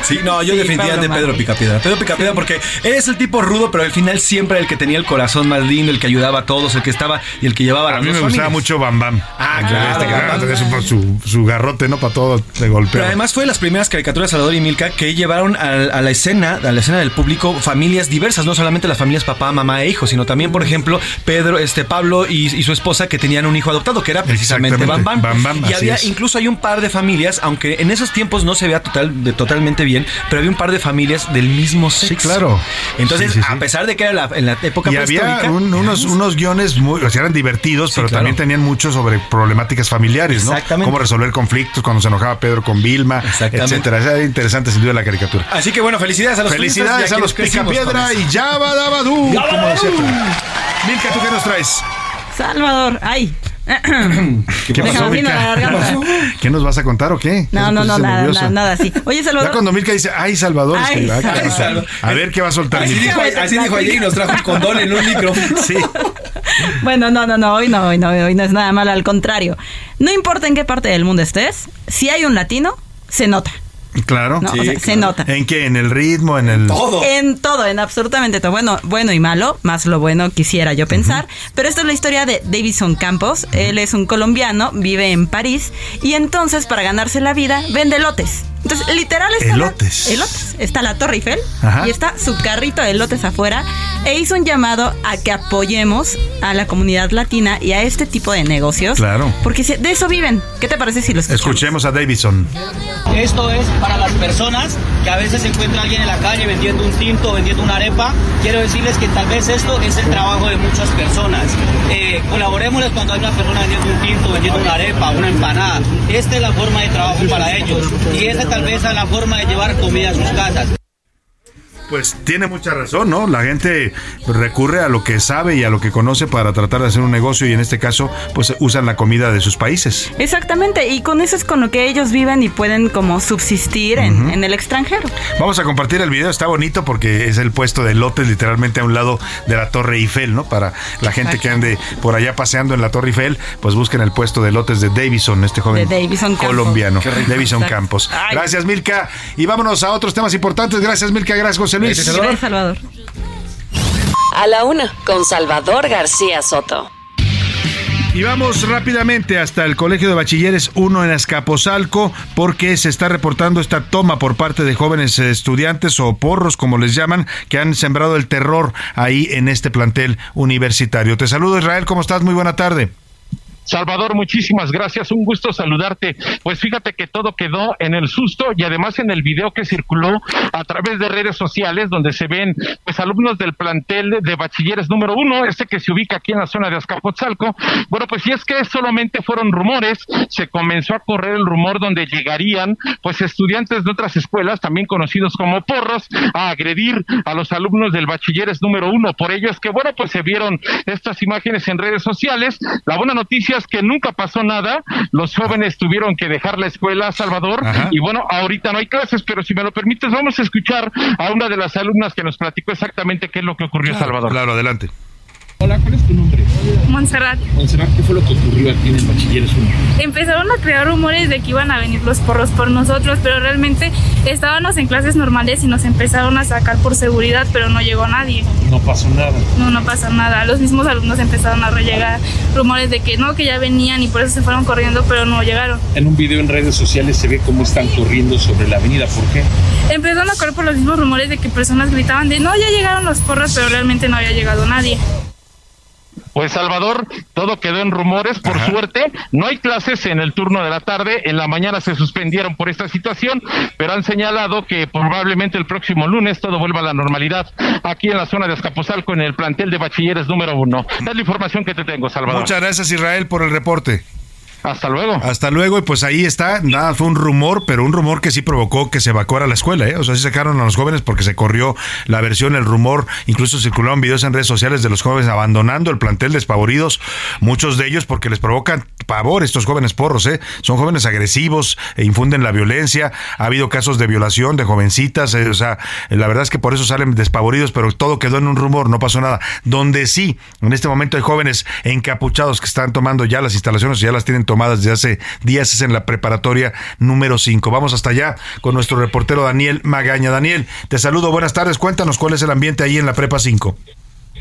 Sí, no, yo definitivamente Pedro Picapiedra. Pedro Picapiedra porque es el tipo rudo, pero al final siempre el que tenía el corazón más lindo, el que ayudaba a todos, el que estaba y el que llevaba a A mí me gustaba mucho Bam Bam. Ah, claro. Este, su, su, garrote, ¿no? Para todo de golpe. Pero además fue de las primeras caricaturas Salvador y Milka que llevaron a, la escena, a la escena del público, familias diversas, no solamente las familias papá, mamá e hijo, sino también, por ejemplo, Pedro, este Pablo y, su esposa que tenían un hijo adoptado, que era precisamente Bam Bam. y había, incluso hay un par de familias, aunque en esos tiempos no se vea total, de, totalmente bien, pero había un par de familias del mismo sexo. Sí, claro. Entonces, a pesar de que era en la época y había unos, unos guiones muy, o sea, eran divertidos, pero también tenían mucho sobre problemáticas familiares, ¿no? Exactamente. Cómo resolver conflictos cuando se enojaba Pedro con Vilma, etcétera. Era interesante sin duda la caricatura. Así que bueno, felicidades a los Felicidades a los Picapiedra y Yaba Dabadú. Como decía Milka, ¿tú qué nos traes? Salvador, ay, ¿Qué pasó, ¿Qué nos vas a contar o qué? No, no, no, nada, nada, nada, sí. Oye, Salvador. Ya cuando Milka dice, ay, Salvador, ay, a ver qué va a soltar. Así dijo, así dijo ayer y nos trajo un condón en un micrófono. Sí. Bueno, no, no, no, hoy no, hoy no, hoy no es nada malo, al contrario. No importa en qué parte del mundo estés, si hay un latino, se nota. Claro. Se nota. ¿En qué? ¿En el ritmo? ¿En el...? Todo. En todo, en absolutamente todo. Bueno, bueno y malo, más lo bueno quisiera yo pensar. Pero esta es la historia de Davison Campos. Él es un colombiano, vive en París y entonces para ganarse la vida vende lotes. Entonces, literal está elotes. La, elotes. Está la Torre Eiffel y está su carrito de elotes afuera e hizo un llamado a que apoyemos a la comunidad latina y a este tipo de negocios. Claro. Porque de eso viven. ¿Qué te parece si lo escuchamos? Escuchemos a Davison. Esto es para las personas que a veces se encuentra alguien en la calle vendiendo un tinto, vendiendo una arepa. Quiero decirles que tal vez esto es el trabajo de muchas personas. Eh, colaborémosles cuando hay una persona vendiendo un tinto, vendiendo una arepa, una empanada. Esta es la forma de trabajo para ellos. Y esta tal vez es la forma de llevar comida a sus casas. Pues tiene mucha razón, ¿no? La gente recurre a lo que sabe y a lo que conoce para tratar de hacer un negocio y en este caso pues usan la comida de sus países. Exactamente, y con eso es con lo que ellos viven y pueden como subsistir en, el extranjero. Vamos a compartir el video, está bonito porque es el puesto de lotes literalmente a un lado de la Torre Eiffel, ¿no? Para la gente que ande por allá paseando en la Torre Eiffel, pues busquen el puesto de lotes de Davison, este joven colombiano, Davison Campos. Gracias Milka y vámonos a otros temas importantes. Gracias Milka, gracias José Salvador. A la una, con Salvador García Soto. Y vamos rápidamente hasta el Colegio de Bachilleres 1 en Azcapotzalco porque se está reportando esta toma por parte de jóvenes estudiantes o porros como les llaman que han sembrado el terror ahí en este plantel universitario. Te saludo Israel, ¿cómo estás? Muy buena tarde. Salvador, muchísimas gracias, un gusto saludarte. Pues fíjate que todo quedó en el susto y además en el video que circuló a través de redes sociales donde se ven pues alumnos del plantel de bachilleres número uno, este que se ubica aquí en la zona de Azcapotzalco. Bueno, pues si es que solamente fueron rumores, se comenzó a correr el rumor donde llegarían pues estudiantes de otras escuelas, también conocidos como porros, a agredir a los alumnos del bachilleres número uno. Por ello es que bueno, pues se vieron estas imágenes en redes sociales. La buena noticia que nunca pasó nada, los jóvenes tuvieron que dejar la escuela, Salvador, y bueno, ahorita no hay clases, pero si me lo permites, vamos a escuchar a una de las alumnas que nos platicó exactamente qué es lo que ocurrió, Salvador. Claro, adelante. Hola, ¿cuál es tu nombre? Montserrat. Montserrat, ¿qué fue lo que ocurrió aquí en el Bachilleres 1? Empezaron a crear rumores de que iban a venir los porros por nosotros, pero realmente estábamos en clases normales y nos empezaron a sacar por seguridad, pero no llegó nadie. No pasó nada. No, no pasa nada. Los mismos alumnos empezaron a rellegar rumores de que no, que ya venían y por eso se fueron corriendo, pero no llegaron. En un video en redes sociales se ve cómo están corriendo sobre la avenida. ¿Por qué? Empezaron a correr por los mismos rumores de que personas gritaban de no, ya llegaron los porros, pero realmente no había llegado nadie. Pues Salvador, todo quedó en rumores, por suerte, no hay clases en el turno de la tarde, en la mañana se suspendieron por esta situación, pero han señalado que probablemente el próximo lunes todo vuelva a la normalidad aquí en la zona de Escapuzalco, en el plantel de bachilleres número uno. Es la información que te tengo, Salvador. Muchas gracias Israel por el reporte. Hasta luego. Hasta luego. Y pues ahí está. Nada, fue un rumor, pero un rumor que sí provocó que se evacuara la escuela. ¿eh? O sea, sí sacaron a los jóvenes porque se corrió la versión, el rumor. Incluso circularon videos en redes sociales de los jóvenes abandonando el plantel despavoridos. Muchos de ellos porque les provocan pavor estos jóvenes porros. ¿eh? Son jóvenes agresivos e infunden la violencia. Ha habido casos de violación de jovencitas. ¿eh? O sea, la verdad es que por eso salen despavoridos, pero todo quedó en un rumor. No pasó nada. Donde sí, en este momento hay jóvenes encapuchados que están tomando ya las instalaciones, ya las tienen tomadas tomadas desde hace días es en la preparatoria número 5. Vamos hasta allá con nuestro reportero Daniel Magaña. Daniel, te saludo, buenas tardes, cuéntanos cuál es el ambiente ahí en la prepa 5.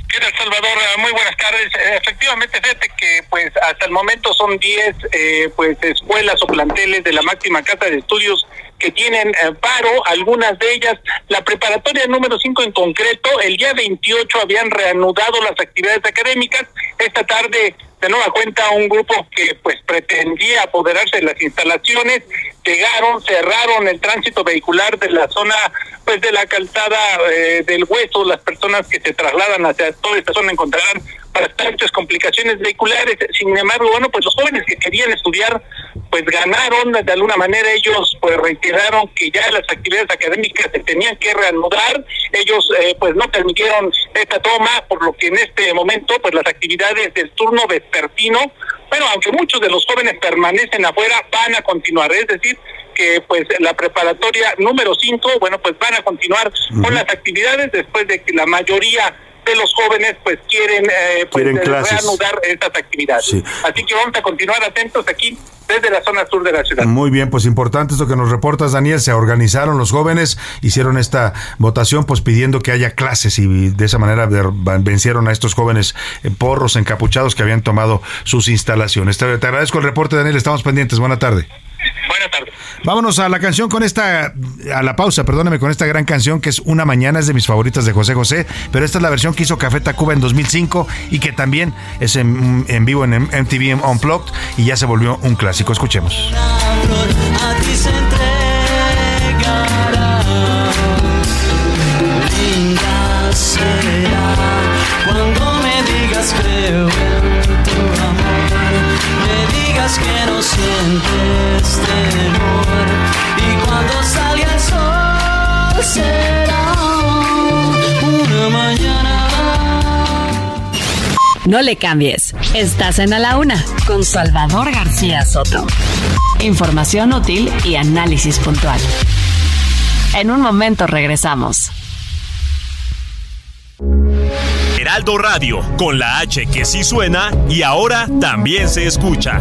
¿Qué tal, Salvador? Muy buenas tardes. Efectivamente, fíjate que pues hasta el momento son 10 eh, pues escuelas o planteles de la máxima casa de estudios que tienen eh, paro, algunas de ellas, la preparatoria número 5 en concreto, el día 28 habían reanudado las actividades académicas, esta tarde de nueva cuenta un grupo que pues pretendía apoderarse de las instalaciones, llegaron, cerraron el tránsito vehicular de la zona pues de la calzada eh, del hueso, las personas que se trasladan hacia toda esta zona encontrarán bastantes complicaciones vehiculares, sin embargo, bueno, pues los jóvenes que querían estudiar pues ganaron, de alguna manera. Ellos pues reiteraron que ya las actividades académicas se tenían que reanudar, ellos eh, pues no permitieron esta toma, por lo que en este momento pues las actividades del turno vespertino, bueno, aunque muchos de los jóvenes permanecen afuera, van a continuar, es decir, que pues la preparatoria número 5, bueno, pues van a continuar con las actividades después de que la mayoría de los jóvenes pues quieren, eh, pues, quieren eh, reanudar estas actividades. Así que vamos a continuar atentos aquí desde la zona sur de la ciudad. Muy bien, pues importante esto que nos reportas, Daniel. Se organizaron los jóvenes, hicieron esta votación, pues pidiendo que haya clases y de esa manera vencieron a estos jóvenes eh, porros encapuchados que habían tomado sus instalaciones. Te, te agradezco el reporte, Daniel. Estamos pendientes. Buena tarde. Buenas tardes. Vámonos a la canción con esta, a la pausa, perdóname, con esta gran canción que es Una Mañana, es de mis favoritas de José José, pero esta es la versión que hizo Café Tacuba en 2005 y que también es en, en vivo en MTV Unplugged y ya se volvió un clásico. Escuchemos. A ti se entregará. Linda será cuando me digas creo sientes temor. Y cuando salga el sol será una mañana. No le cambies. Estás en A la Una con Salvador García Soto. Información útil y análisis puntual. En un momento regresamos. Heraldo Radio, con la H que sí suena y ahora también se escucha.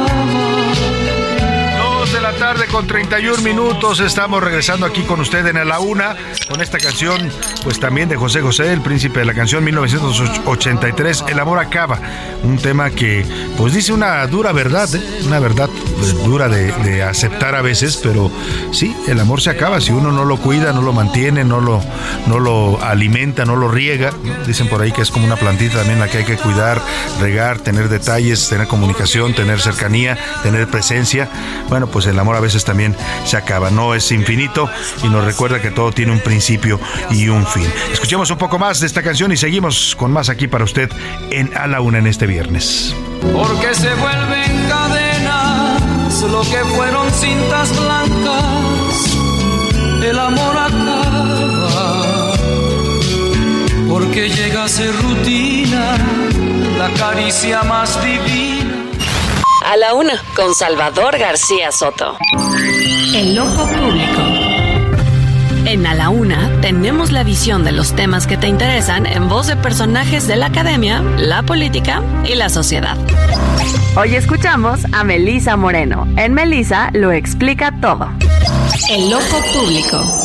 tarde con 31 minutos. Estamos regresando aquí con usted en la una con esta canción, pues también de José José, el príncipe de la canción 1983, El amor acaba. Un tema que, pues dice una dura verdad, ¿eh? una verdad dura de, aceptar a veces, pero sí, el amor se acaba. Si uno no lo cuida, no lo mantiene, no lo, no lo alimenta, no lo riega. Dicen por ahí que es como una plantita también la que hay que cuidar, regar, tener detalles, tener comunicación, tener cercanía, tener presencia. Bueno, pues el amor a veces también se acaba, no es infinito y nos recuerda que todo tiene un principio y un fin. Escuchemos un poco más de esta canción y seguimos con más aquí para usted en A la Una en este viernes. Porque se vuelven cadenas lo que fueron cintas blancas, el amor acaba. Porque llega a ser rutina la caricia más divina a la una, con Salvador García Soto. El ojo público. En A la Una tenemos la visión de los temas que te interesan en voz de personajes de la academia, la política y la sociedad. Hoy escuchamos a Melisa Moreno. En Melisa lo explica todo. El ojo público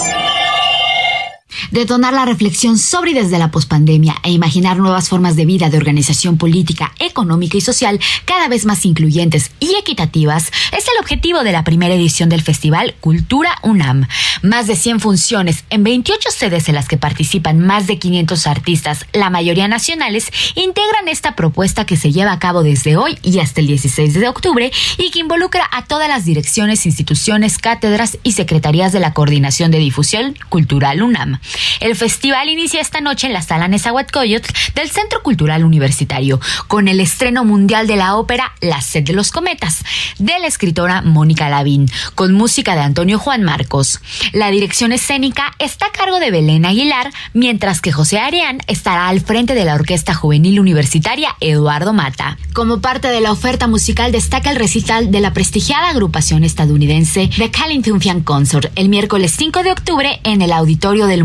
detonar la reflexión sobre y desde la pospandemia e imaginar nuevas formas de vida de organización política, económica y social cada vez más incluyentes y equitativas es el objetivo de la primera edición del Festival Cultura UNAM. Más de 100 funciones en 28 sedes en las que participan más de 500 artistas, la mayoría nacionales, integran esta propuesta que se lleva a cabo desde hoy y hasta el 16 de octubre y que involucra a todas las direcciones, instituciones, cátedras y secretarías de la Coordinación de Difusión Cultural UNAM. El festival inicia esta noche en la sala Nezahualcóyotl del Centro Cultural Universitario con el estreno mundial de la ópera La sed de los cometas de la escritora Mónica Lavín con música de Antonio Juan Marcos. La dirección escénica está a cargo de Belén Aguilar, mientras que José Arián estará al frente de la Orquesta Juvenil Universitaria Eduardo Mata. Como parte de la oferta musical destaca el recital de la prestigiada agrupación estadounidense The Callington Consort el miércoles 5 de octubre en el auditorio del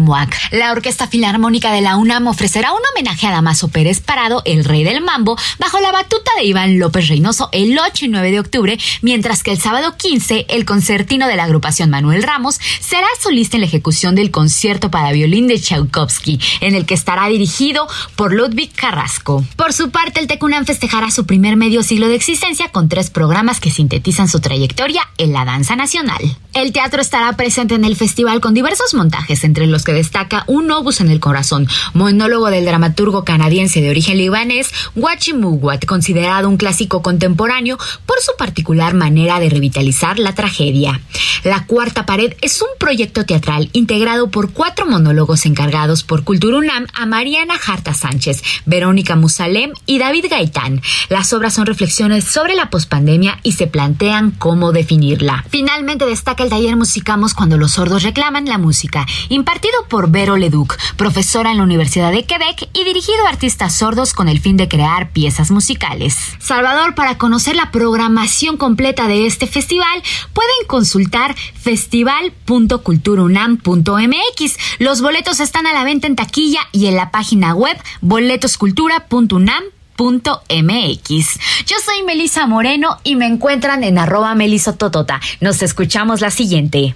La Orquesta Filarmónica de la UNAM ofrecerá un homenaje a Damaso Pérez Parado, el rey del mambo, bajo la batuta de Iván López Reynoso el 8 y 9 de octubre, mientras que el sábado 15 el concertino de la agrupación Manuel Ramos será solista en la ejecución del concierto para violín de Tchaikovsky, en el que estará dirigido por Ludwig Carrasco. Por su parte, el Tecunam festejará su primer medio siglo de existencia con tres programas que sintetizan su trayectoria en la danza nacional. El teatro estará presente en el festival con diversos montajes, entre los que destaca un obus en el corazón, monólogo del dramaturgo canadiense de origen libanés, Wachimuwat, considerado un clásico contemporáneo por su particular manera de revitalizar la tragedia. La Cuarta Pared es un proyecto teatral integrado por cuatro monólogos encargados por Cultura UNAM a Mariana Jarta Sánchez, Verónica Musalem y David Gaitán. Las obras son reflexiones sobre la pospandemia y se plantean cómo definirla. Finalmente destaca el taller Musicamos cuando los sordos reclaman la música, impartido por Vero Leduc, profesora en la Universidad de Quebec y dirigido a artistas sordos con el fin de crear piezas musicales. Salvador, para conocer la programación completa de este festival, pueden consultar festival.culturunam.mx. Los boletos están a la venta en taquilla y en la página web boletoscultura.unam.mx. Yo soy Melisa Moreno y me encuentran en arroba melisototota. Nos escuchamos la siguiente.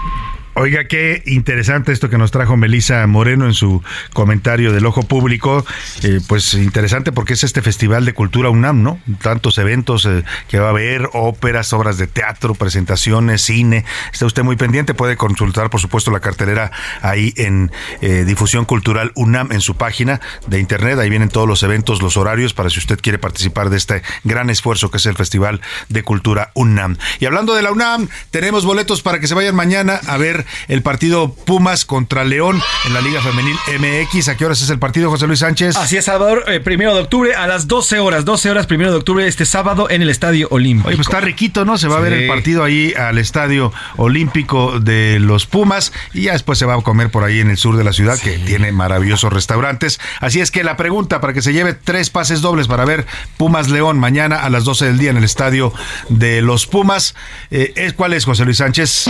Oiga, qué interesante esto que nos trajo Melisa Moreno en su comentario del Ojo Público. Eh, pues interesante porque es este Festival de Cultura UNAM, ¿no? Tantos eventos eh, que va a haber, óperas, obras de teatro, presentaciones, cine. Está usted muy pendiente, puede consultar, por supuesto, la cartelera ahí en eh, Difusión Cultural UNAM en su página de internet. Ahí vienen todos los eventos, los horarios para si usted quiere participar de este gran esfuerzo que es el Festival de Cultura UNAM. Y hablando de la UNAM, tenemos boletos para que se vayan mañana a ver el partido Pumas contra León en la Liga Femenil MX. ¿A qué horas es el partido, José Luis Sánchez? Así es, Salvador, eh, primero de octubre a las 12 horas, 12 horas, primero de octubre, este sábado en el Estadio Olímpico. Oye, pues está riquito, ¿no? Se va a ver el partido ahí al Estadio Olímpico de los Pumas y ya después se va a comer por ahí en el sur de la ciudad, que tiene maravillosos restaurantes. Así es que la pregunta para que se lleve tres pases dobles para ver Pumas León mañana a las 12 del día en el Estadio de los Pumas, eh, ¿cuál es, José Luis Sánchez?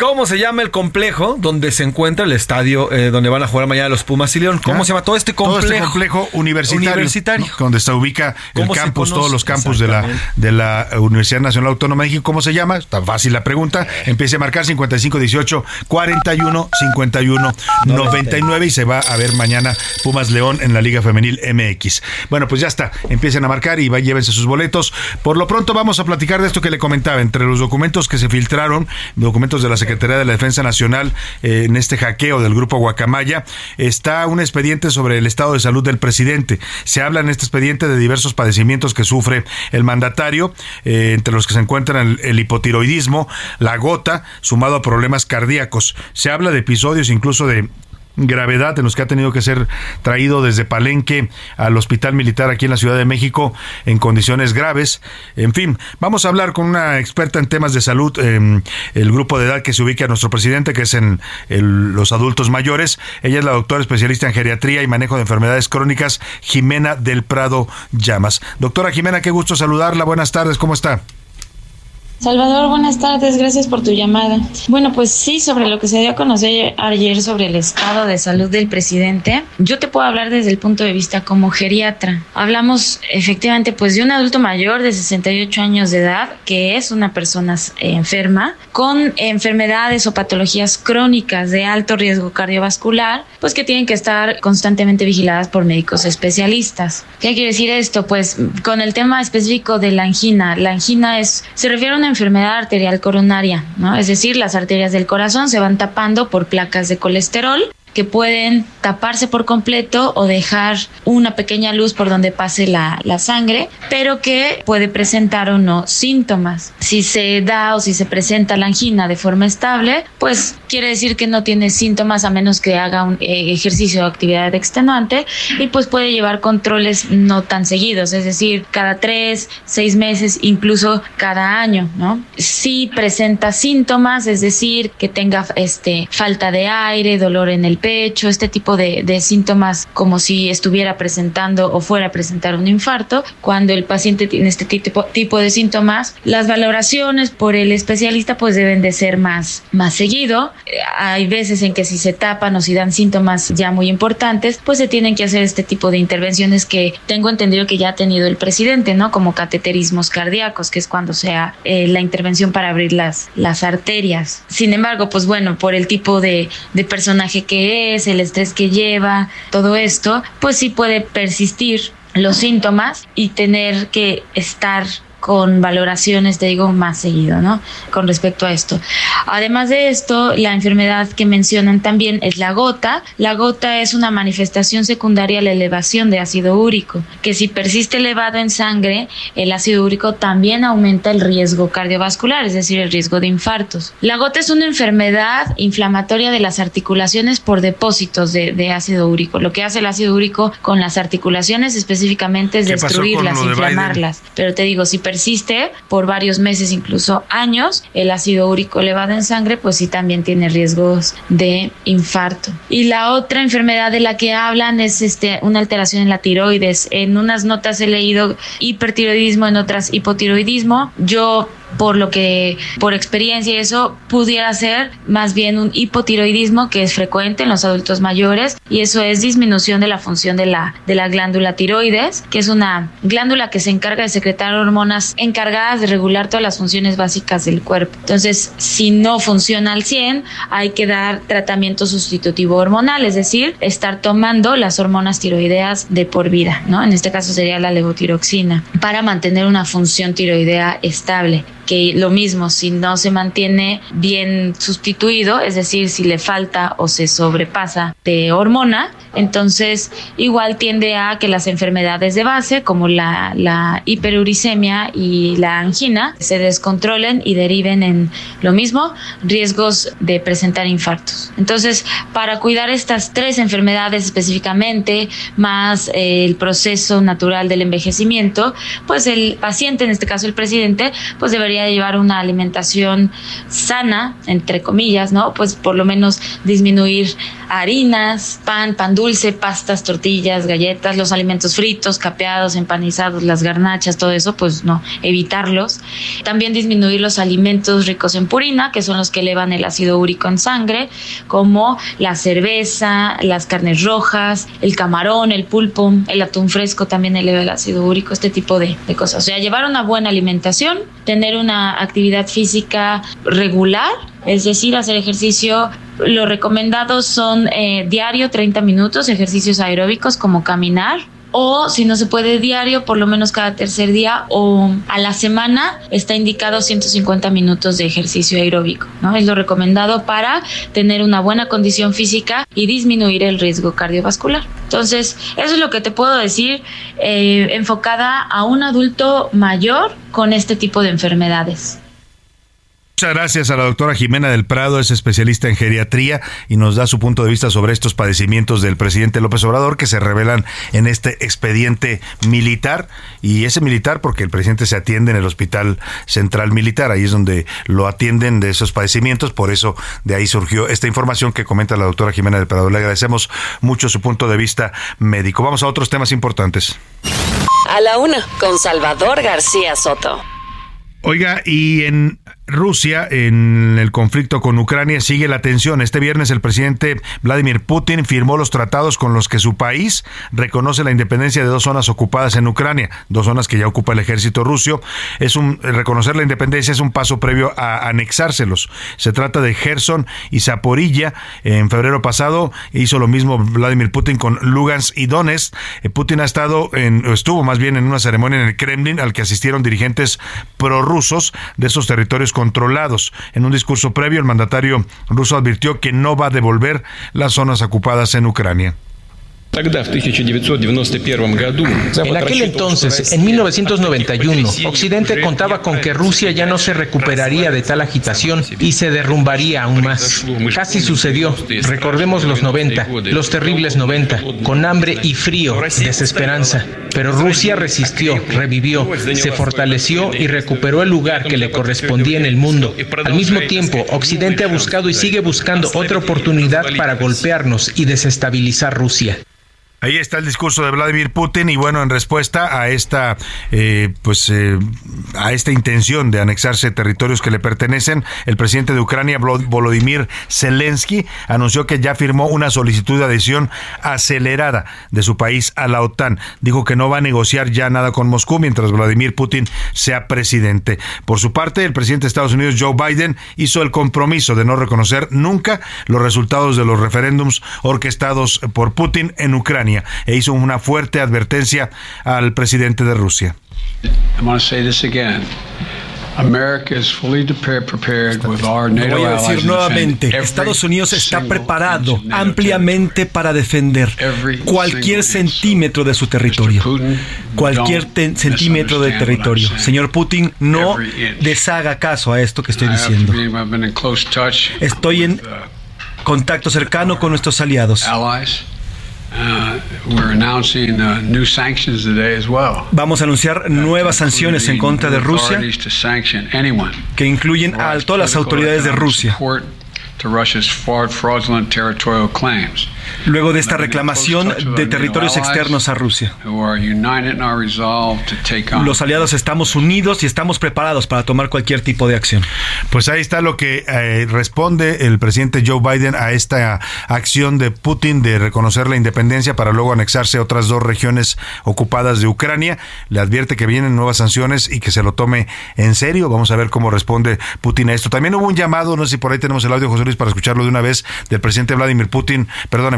¿Cómo se llama el complejo donde se encuentra el estadio eh, donde van a jugar mañana los Pumas y León? ¿Cómo Ah, se llama todo este complejo? Todo este complejo universitario, Universitario. ¿no? donde se ubica el ¿Cómo se campus, todos los campus de la, de la Universidad Nacional Autónoma de México. ¿Cómo se llama? Está fácil la pregunta. Empiece a marcar 5518 41 51 99 y se va a ver mañana Pumas León en la Liga Femenil MX. Bueno, pues ya está. Empiecen a marcar y va, llévense sus boletos. Por lo pronto vamos a platicar de esto que le comentaba. Entre los documentos que se filtraron, documentos de la Secretaría de la Defensa Nacional eh, en este hackeo del grupo Guacamaya, está un expediente sobre el estado de salud del presidente. Se habla en este expediente de diversos padecimientos que sufre el mandatario, eh, entre los que se encuentran el hipotiroidismo, la gota, sumado a problemas cardíacos. Se habla de episodios incluso de gravedad en los que ha tenido que ser traído desde Palenque al Hospital Militar aquí en la Ciudad de México en condiciones graves. En fin, vamos a hablar con una experta en temas de salud, eh, el grupo de edad que se ubica a nuestro presidente, que es en los adultos mayores. Ella es la doctora especialista en geriatría y manejo de enfermedades crónicas, Jimena del Prado Llamas. Doctora Jimena, qué gusto saludarla. Buenas tardes, ¿cómo está? Salvador, buenas tardes, gracias por tu llamada. Bueno, pues sí, sobre lo que se dio a conocer ayer sobre el estado de salud del presidente, yo te puedo hablar desde el punto de vista como geriatra. Hablamos efectivamente pues de un adulto mayor de 68 años de edad que es una persona eh, enferma con enfermedades o patologías crónicas de alto riesgo cardiovascular, pues que tienen que estar constantemente vigiladas por médicos especialistas. ¿Qué quiere decir esto? Pues con el tema específico de la angina, la angina es se refiere a una enfermedad arterial coronaria, ¿no? Es decir, las arterias del corazón se van tapando por placas de colesterol que pueden taparse por completo o dejar una pequeña luz por donde pase la, la sangre, pero que puede presentar o no síntomas. Si se da o si se presenta la angina de forma estable, pues quiere decir que no tiene síntomas a menos que haga un eh, ejercicio o actividad extenuante y pues puede llevar controles no tan seguidos, es decir, cada tres, seis meses, incluso cada año, ¿no? Si presenta síntomas, es decir, que tenga este, falta de aire, dolor en el pecho, este tipo de, de síntomas como si estuviera presentando o fuera a presentar un infarto. Cuando el paciente tiene este tipo, tipo de síntomas, las valoraciones por el especialista pues deben de ser más, más seguido. Hay veces en que si se tapan o si dan síntomas ya muy importantes, pues se tienen que hacer este tipo de intervenciones que tengo entendido que ya ha tenido el presidente, ¿no? Como cateterismos cardíacos, que es cuando sea eh, la intervención para abrir las, las arterias. Sin embargo, pues bueno, por el tipo de, de personaje que es, el estrés que lleva, todo esto, pues sí puede persistir los síntomas y tener que estar con valoraciones, te digo, más seguido, ¿no? Con respecto a esto. Además de esto, la enfermedad que mencionan también es la gota. La gota es una manifestación secundaria a la elevación de ácido úrico, que si persiste elevado en sangre, el ácido úrico también aumenta el riesgo cardiovascular, es decir, el riesgo de infartos. La gota es una enfermedad inflamatoria de las articulaciones por depósitos de, de ácido úrico. Lo que hace el ácido úrico con las articulaciones específicamente es ¿Qué pasó con destruirlas, Biden? inflamarlas. Pero te digo, si persiste por varios meses, incluso años, el ácido úrico elevado en sangre, pues sí también tiene riesgos de infarto. Y la otra enfermedad de la que hablan es este, una alteración en la tiroides. En unas notas he leído hipertiroidismo, en otras hipotiroidismo. Yo por lo que por experiencia eso pudiera ser más bien un hipotiroidismo que es frecuente en los adultos mayores y eso es disminución de la función de la de la glándula tiroides que es una glándula que se encarga de secretar hormonas encargadas de regular todas las funciones básicas del cuerpo. Entonces si no funciona al 100 hay que dar tratamiento sustitutivo hormonal es decir estar tomando las hormonas tiroideas de por vida no en este caso sería la levotiroxina para mantener una función tiroidea estable que lo mismo, si no se mantiene bien sustituido, es decir, si le falta o se sobrepasa de hormona, entonces igual tiende a que las enfermedades de base, como la, la hiperuricemia y la angina, se descontrolen y deriven en lo mismo, riesgos de presentar infartos. Entonces, para cuidar estas tres enfermedades específicamente, más eh, el proceso natural del envejecimiento, pues el paciente, en este caso el presidente, pues debería llevar una alimentación sana, entre comillas, ¿no? Pues por lo menos disminuir harinas, pan, pan dulce, pastas, tortillas, galletas, los alimentos fritos, capeados, empanizados, las garnachas, todo eso, pues no, evitarlos. También disminuir los alimentos ricos en purina, que son los que elevan el ácido úrico en sangre, como la cerveza, las carnes rojas, el camarón, el pulpo, el atún fresco también eleva el ácido úrico, este tipo de, de cosas. O sea, llevar una buena alimentación, tener una actividad física regular, es decir, hacer ejercicio. Los recomendados son eh, diario 30 minutos, ejercicios aeróbicos como caminar, o si no se puede diario, por lo menos cada tercer día o a la semana está indicado 150 minutos de ejercicio aeróbico, ¿no? Es lo recomendado para tener una buena condición física y disminuir el riesgo cardiovascular. Entonces, eso es lo que te puedo decir eh, enfocada a un adulto mayor con este tipo de enfermedades. Muchas gracias a la doctora Jimena del Prado, es especialista en geriatría y nos da su punto de vista sobre estos padecimientos del presidente López Obrador que se revelan en este expediente militar. Y ese militar porque el presidente se atiende en el Hospital Central Militar, ahí es donde lo atienden de esos padecimientos, por eso de ahí surgió esta información que comenta la doctora Jimena del Prado. Le agradecemos mucho su punto de vista médico. Vamos a otros temas importantes. A la una, con Salvador García Soto. Oiga, y en Rusia, en el conflicto con Ucrania, sigue la tensión. Este viernes el presidente Vladimir Putin firmó los tratados con los que su país reconoce la independencia de dos zonas ocupadas en Ucrania, dos zonas que ya ocupa el ejército ruso. Es un reconocer la independencia es un paso previo a anexárselos. Se trata de Gerson y Zaporilla. En febrero pasado hizo lo mismo Vladimir Putin con Lugansk y Donetsk. Eh, Putin ha estado en, estuvo más bien en una ceremonia en el Kremlin al que asistieron dirigentes prorrusos de esos territorios controlados. En un discurso previo, el mandatario ruso advirtió que no va a devolver las zonas ocupadas en Ucrania. En aquel entonces, en 1991, Occidente contaba con que Rusia ya no se recuperaría de tal agitación y se derrumbaría aún más. Casi sucedió. Recordemos los 90, los terribles 90, con hambre y frío, desesperanza. Pero Rusia resistió, revivió, se fortaleció y recuperó el lugar que le correspondía en el mundo. Al mismo tiempo, Occidente ha buscado y sigue buscando otra oportunidad para golpearnos y desestabilizar Rusia. Ahí está el discurso de Vladimir Putin y bueno, en respuesta a esta, eh, pues, eh, a esta intención de anexarse territorios que le pertenecen, el presidente de Ucrania, Volodymyr Zelensky, anunció que ya firmó una solicitud de adhesión acelerada de su país a la OTAN. Dijo que no va a negociar ya nada con Moscú mientras Vladimir Putin sea presidente. Por su parte, el presidente de Estados Unidos, Joe Biden, hizo el compromiso de no reconocer nunca los resultados de los referéndums orquestados por Putin en Ucrania e hizo una fuerte advertencia al presidente de Rusia. Lo voy a decir nuevamente, Estados Unidos está preparado ampliamente para defender cualquier centímetro de su territorio, cualquier centímetro de territorio. Señor Putin, no deshaga caso a esto que estoy diciendo. Estoy en contacto cercano con nuestros aliados. Uh, uh, Vamos a anunciar nuevas sanciones en contra de Rusia que incluyen a todas las autoridades de Rusia luego de esta reclamación de territorios externos a Rusia. Los aliados estamos unidos y estamos preparados para tomar cualquier tipo de acción. Pues ahí está lo que eh, responde el presidente Joe Biden a esta acción de Putin de reconocer la independencia para luego anexarse a otras dos regiones ocupadas de Ucrania. Le advierte que vienen nuevas sanciones y que se lo tome en serio. Vamos a ver cómo responde Putin a esto. También hubo un llamado, no sé si por ahí tenemos el audio, José Luis, para escucharlo de una vez, del presidente Vladimir Putin,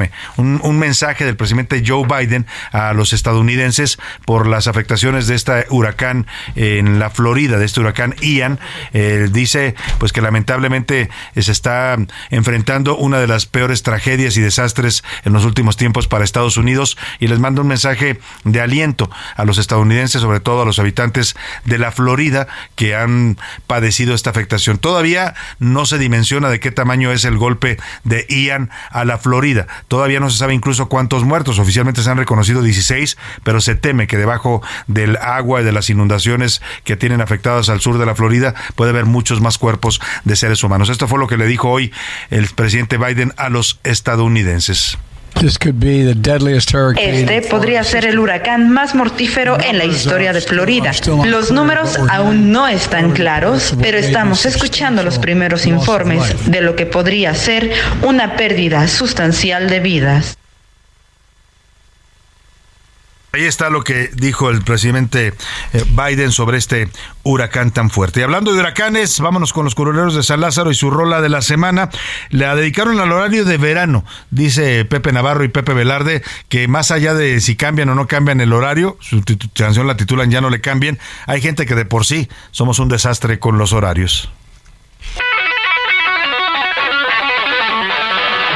perdóneme, un, mensaje del presidente Joe Biden a los estadounidenses por las afectaciones de este huracán en la Florida, de este huracán Ian. Eh, dice pues que lamentablemente se está enfrentando una de las peores tragedias y desastres en los últimos tiempos para Estados Unidos y les manda un mensaje de aliento a los estadounidenses, sobre todo a los habitantes de la Florida que han padecido esta afectación. Todavía no se dimensiona de qué tamaño es el golpe de Ian a la Florida Todavía no se sabe incluso cuántos muertos. Oficialmente se han reconocido 16, pero se teme que debajo del agua y de las inundaciones que tienen afectadas al sur de la Florida puede haber muchos más cuerpos de seres humanos. Esto fue lo que le dijo hoy el presidente Biden a los estadounidenses. Este podría ser el huracán más mortífero en la historia de Florida. Los números aún no están claros, pero estamos escuchando los primeros informes de lo que podría ser una pérdida sustancial de vidas. Ahí está lo que dijo el presidente eh, Biden sobre este huracán tan fuerte. Y hablando de huracanes, vámonos con los coroneros de San Lázaro y su rola de la semana. La dedicaron al horario de verano, dice Pepe Navarro y Pepe Velarde, que más allá de si cambian o no cambian el horario, su canción la titulan Ya no le cambien, hay gente que de por sí somos un desastre con los horarios.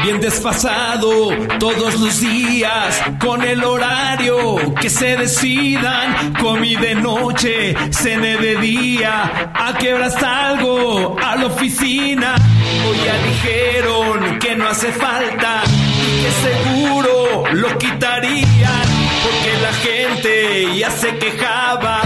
Bien desfasado todos los días con el horario que se decidan comí de noche cene de día a qué hora salgo a la oficina. Hoy ya dijeron que no hace falta y que seguro lo quitarían porque la gente ya se quejaba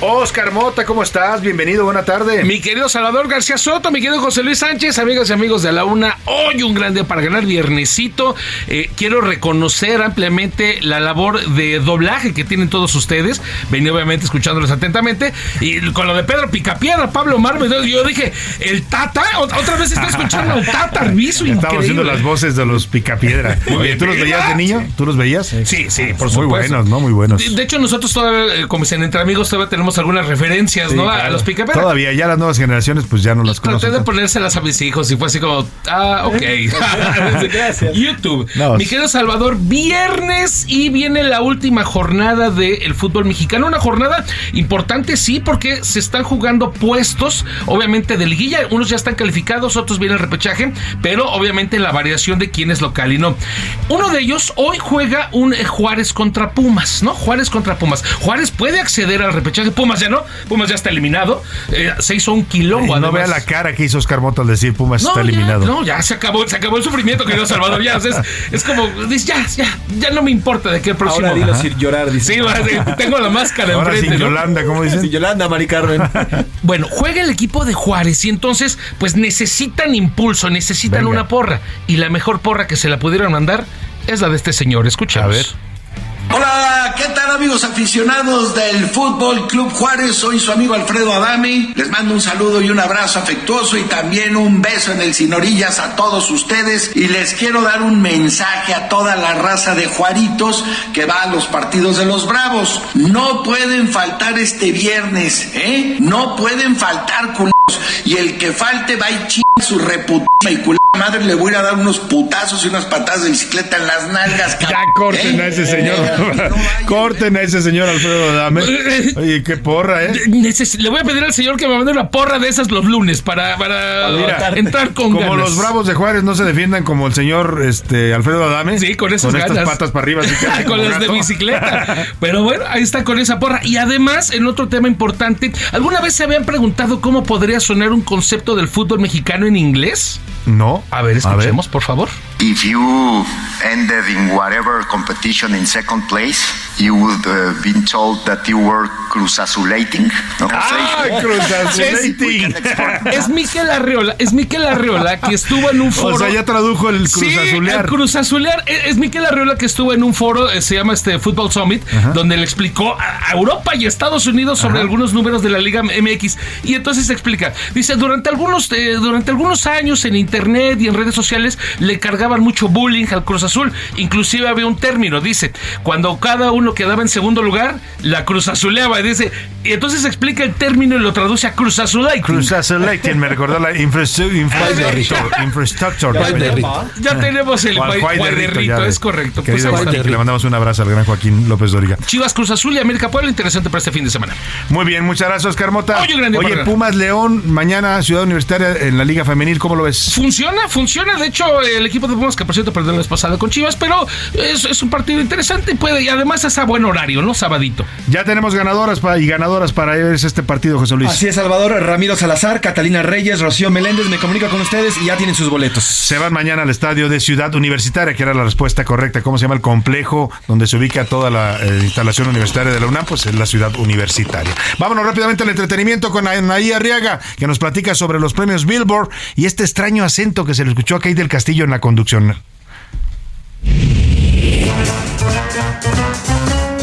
Oscar Mota, ¿cómo estás? Bienvenido, buena tarde. Mi querido Salvador García Soto, mi querido José Luis Sánchez, amigas y amigos de la UNA, hoy un gran día para ganar viernesito. Eh, quiero reconocer ampliamente la labor de doblaje que tienen todos ustedes. Venía obviamente escuchándolos atentamente. Y con lo de Pedro Picapiedra, Pablo Marme, yo dije, el Tata, otra vez está escuchando al Tata Arbizu, Estamos haciendo las voces de los Picapiedra. ¿tú los veías de niño? ¿Tú los veías? Sí, sí, por Muy supuesto. buenos, ¿no? Muy buenos. De, de hecho, nosotros todavía, eh, como dicen entre amigos, todavía tenemos algunas referencias, Sí, ¿no? A los Picapiedra. Todavía, ya las nuevas generaciones pues ya no las Traté conocen. de ponérselas a mis hijos y fue así como, ah, ok. Gracias. YouTube. No. Mi querido Salvador, viernes y viene la última jornada del fútbol mexicano. Una jornada importante, sí, porque se están jugando puestos, obviamente, de liguilla. Unos ya están calificados, otros vienen el repechaje, pero obviamente la variación de quién es local y no. Uno de ellos hoy juega un eh, Juárez contra Pumas, ¿no? Juárez contra Pumas. Juárez puede acceder al repechaje, Pumas ya no. Pumas ya está eliminado. Eh, se hizo un quilombo. Y no vea la cara que hizo Oscar Mota al decir Pumas está ya, eliminado. no, ya se acabó, se acabó el sufrimiento, querido Salvador. Ya, es, es como, ya, ya, ya no me importa de qué el próximo. Ahora dilo sin llorar, dice. Sí, tengo la máscara Ahora enfrente. sin ¿no? Yolanda, ¿cómo dicen? Sin Yolanda, Mari Carmen. Bueno, juega el equipo de Juárez y entonces, pues necesitan impulso, necesitan Venga. una porra. Y la mejor porra que se la pudieron mandar es la de este señor. Escucha. A ver. Hola, ¿qué tal amigos aficionados del Fútbol Club Juárez? Soy su amigo Alfredo Adami. Les mando un saludo y un abrazo afectuoso y también un beso en el sin orillas a todos ustedes. Y les quiero dar un mensaje a toda la raza de Juaritos que va a los partidos de los Bravos. No pueden faltar este viernes, ¿eh? No pueden faltar, culos. Y el que falte va y chinga su reputísima y culada madre le voy a ir a dar unos putazos y unas patadas de bicicleta en las nalgas. Ya corten a ese señor. corten a ese señor Alfredo Dame. Oye, qué porra, ¿eh? Le voy a pedir al señor que me mande una porra de esas los lunes para, para Mira, entrar con como ganas. los bravos de Juárez no se defiendan como el señor este Alfredo Adame. Sí, con esas estas ganas. patas para arriba. así que- con las de bicicleta. Pero bueno, ahí está con esa porra. Y además, en otro tema importante, ¿alguna vez se habían preguntado cómo podría sonar un concepto del fútbol mexicano en inglés? No. A ver, escuchemos, por favor. If you ended in whatever competition in second place, you would uh, been told that you were cruzazulating. No? Ah, cruzazulating. Es, Miquel Arriola, es Miquel Arriola que estuvo en un foro. O sea, ya tradujo el cruzazulear. Sí, el cruzazulear. Es, Miquel Arriola que estuvo en un foro, eh, se llama este Football Summit, donde le explicó a Europa y Estados Unidos sobre algunos números de la Liga MX. Y entonces se explica. Dice, durante algunos, eh, durante algunos años en internet y en redes sociales le cargaban mucho bullying al Cruz Azul. Inclusive había un término, dice, cuando cada uno quedaba en segundo lugar, la Cruz Azuleaba. Dice, y entonces explica el término y lo traduce a Cruz Azulite. Cruz Azulite, me recordó la infrastructure. Ya tenemos el Guayderrito, es correcto. Pues le mandamos un abrazo al gran Joaquín López Doriga. Chivas Cruz Azul y América Puebla, interesante para este fin de semana. Muy bien, muchas gracias, Carmota. Oye, Pumas León, mañana Ciudad Universitaria en la Liga Femenil, ¿cómo lo ves? Funciona, funciona. De hecho, el equipo de Pumas, que por cierto perdió la vez pasada con Chivas, pero es, es un partido interesante y puede, y además es a buen horario, ¿no? Sabadito. Ya tenemos ganadoras para, y ganadoras para este partido, José Luis. Así es, Salvador, Ramiro Salazar, Catalina Reyes, Rocío Meléndez, me comunica con ustedes y ya tienen sus boletos. Se van mañana al estadio de Ciudad Universitaria, que era la respuesta correcta. ¿Cómo se llama el complejo donde se ubica toda la eh, instalación universitaria de la UNAM? Pues es la ciudad universitaria. Vámonos rápidamente al entretenimiento con Anaí Arriaga, que nos platica sobre los premios Billboard y este extraño acento que se le escuchó a Kate del Castillo en la conducción.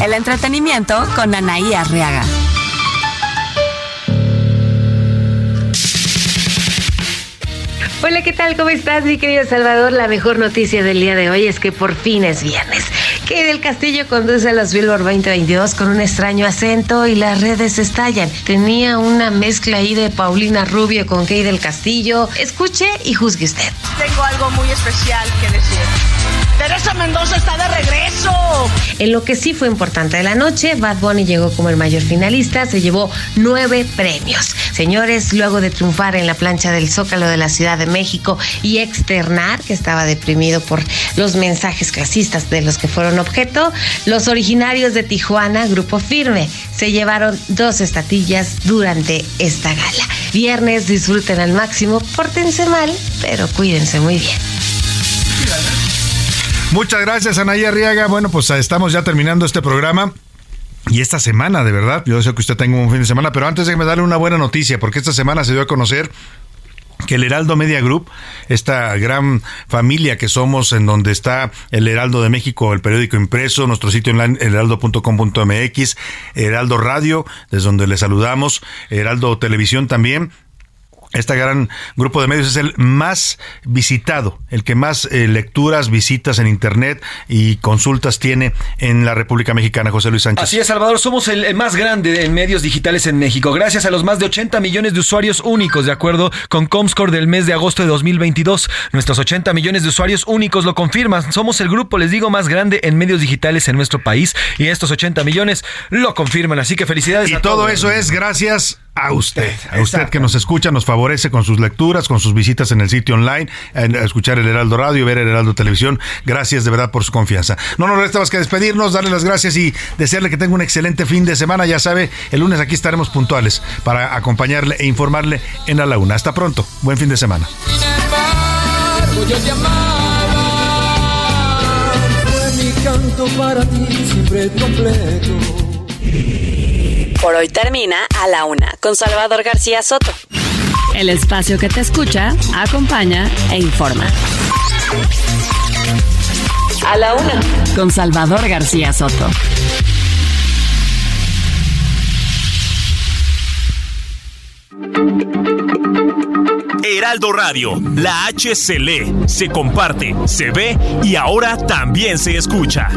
El entretenimiento con Anaí Arriaga. Hola, ¿qué tal? ¿Cómo estás, mi querido Salvador? La mejor noticia del día de hoy es que por fin es viernes. Que del Castillo conduce a los Billboard 2022 con un extraño acento y las redes estallan. Tenía una mezcla ahí de Paulina Rubio con Kay del Castillo. Escuche y juzgue usted. Tengo algo muy especial que decir. Teresa Mendoza está de regreso. En lo que sí fue importante de la noche, Bad Bunny llegó como el mayor finalista, se llevó nueve premios. Señores, luego de triunfar en la plancha del Zócalo de la Ciudad de México y externar que estaba deprimido por los mensajes clasistas de los que fueron objeto, los originarios de Tijuana, Grupo Firme, se llevaron dos estatillas durante esta gala. Viernes, disfruten al máximo, pórtense mal, pero cuídense muy bien. Muchas gracias, Anaya Arriaga. Bueno, pues estamos ya terminando este programa. Y esta semana, de verdad, yo sé que usted tenga un fin de semana, pero antes déjeme darle una buena noticia, porque esta semana se dio a conocer que el Heraldo Media Group, esta gran familia que somos en donde está el Heraldo de México, el periódico impreso, nuestro sitio online heraldo.com.mx, Heraldo Radio, desde donde le saludamos, Heraldo Televisión también, este gran grupo de medios es el más visitado, el que más eh, lecturas, visitas en Internet y consultas tiene en la República Mexicana, José Luis Sánchez. Así es, Salvador, somos el, más grande en medios digitales en México, gracias a los más de 80 millones de usuarios únicos, de acuerdo con Comscore del mes de agosto de 2022. Nuestros 80 millones de usuarios únicos lo confirman. Somos el grupo, les digo, más grande en medios digitales en nuestro país y estos 80 millones lo confirman. Así que felicidades. Y todo eso es gracias a usted, a usted que nos escucha, nos favorece con sus lecturas, con sus visitas en el sitio online, a escuchar el Heraldo Radio, ver el Heraldo Televisión. Gracias de verdad por su confianza. No nos resta más que despedirnos, darle las gracias y desearle que tenga un excelente fin de semana. Ya sabe, el lunes aquí estaremos puntuales para acompañarle e informarle en A la Una. Hasta pronto. Buen fin de semana. mi canto para ti siempre completo. Por hoy termina A la Una con Salvador García Soto. El espacio que te escucha, acompaña e informa. A la Una con Salvador García Soto. Heraldo Radio, la H se lee, se comparte, se ve y ahora también se escucha.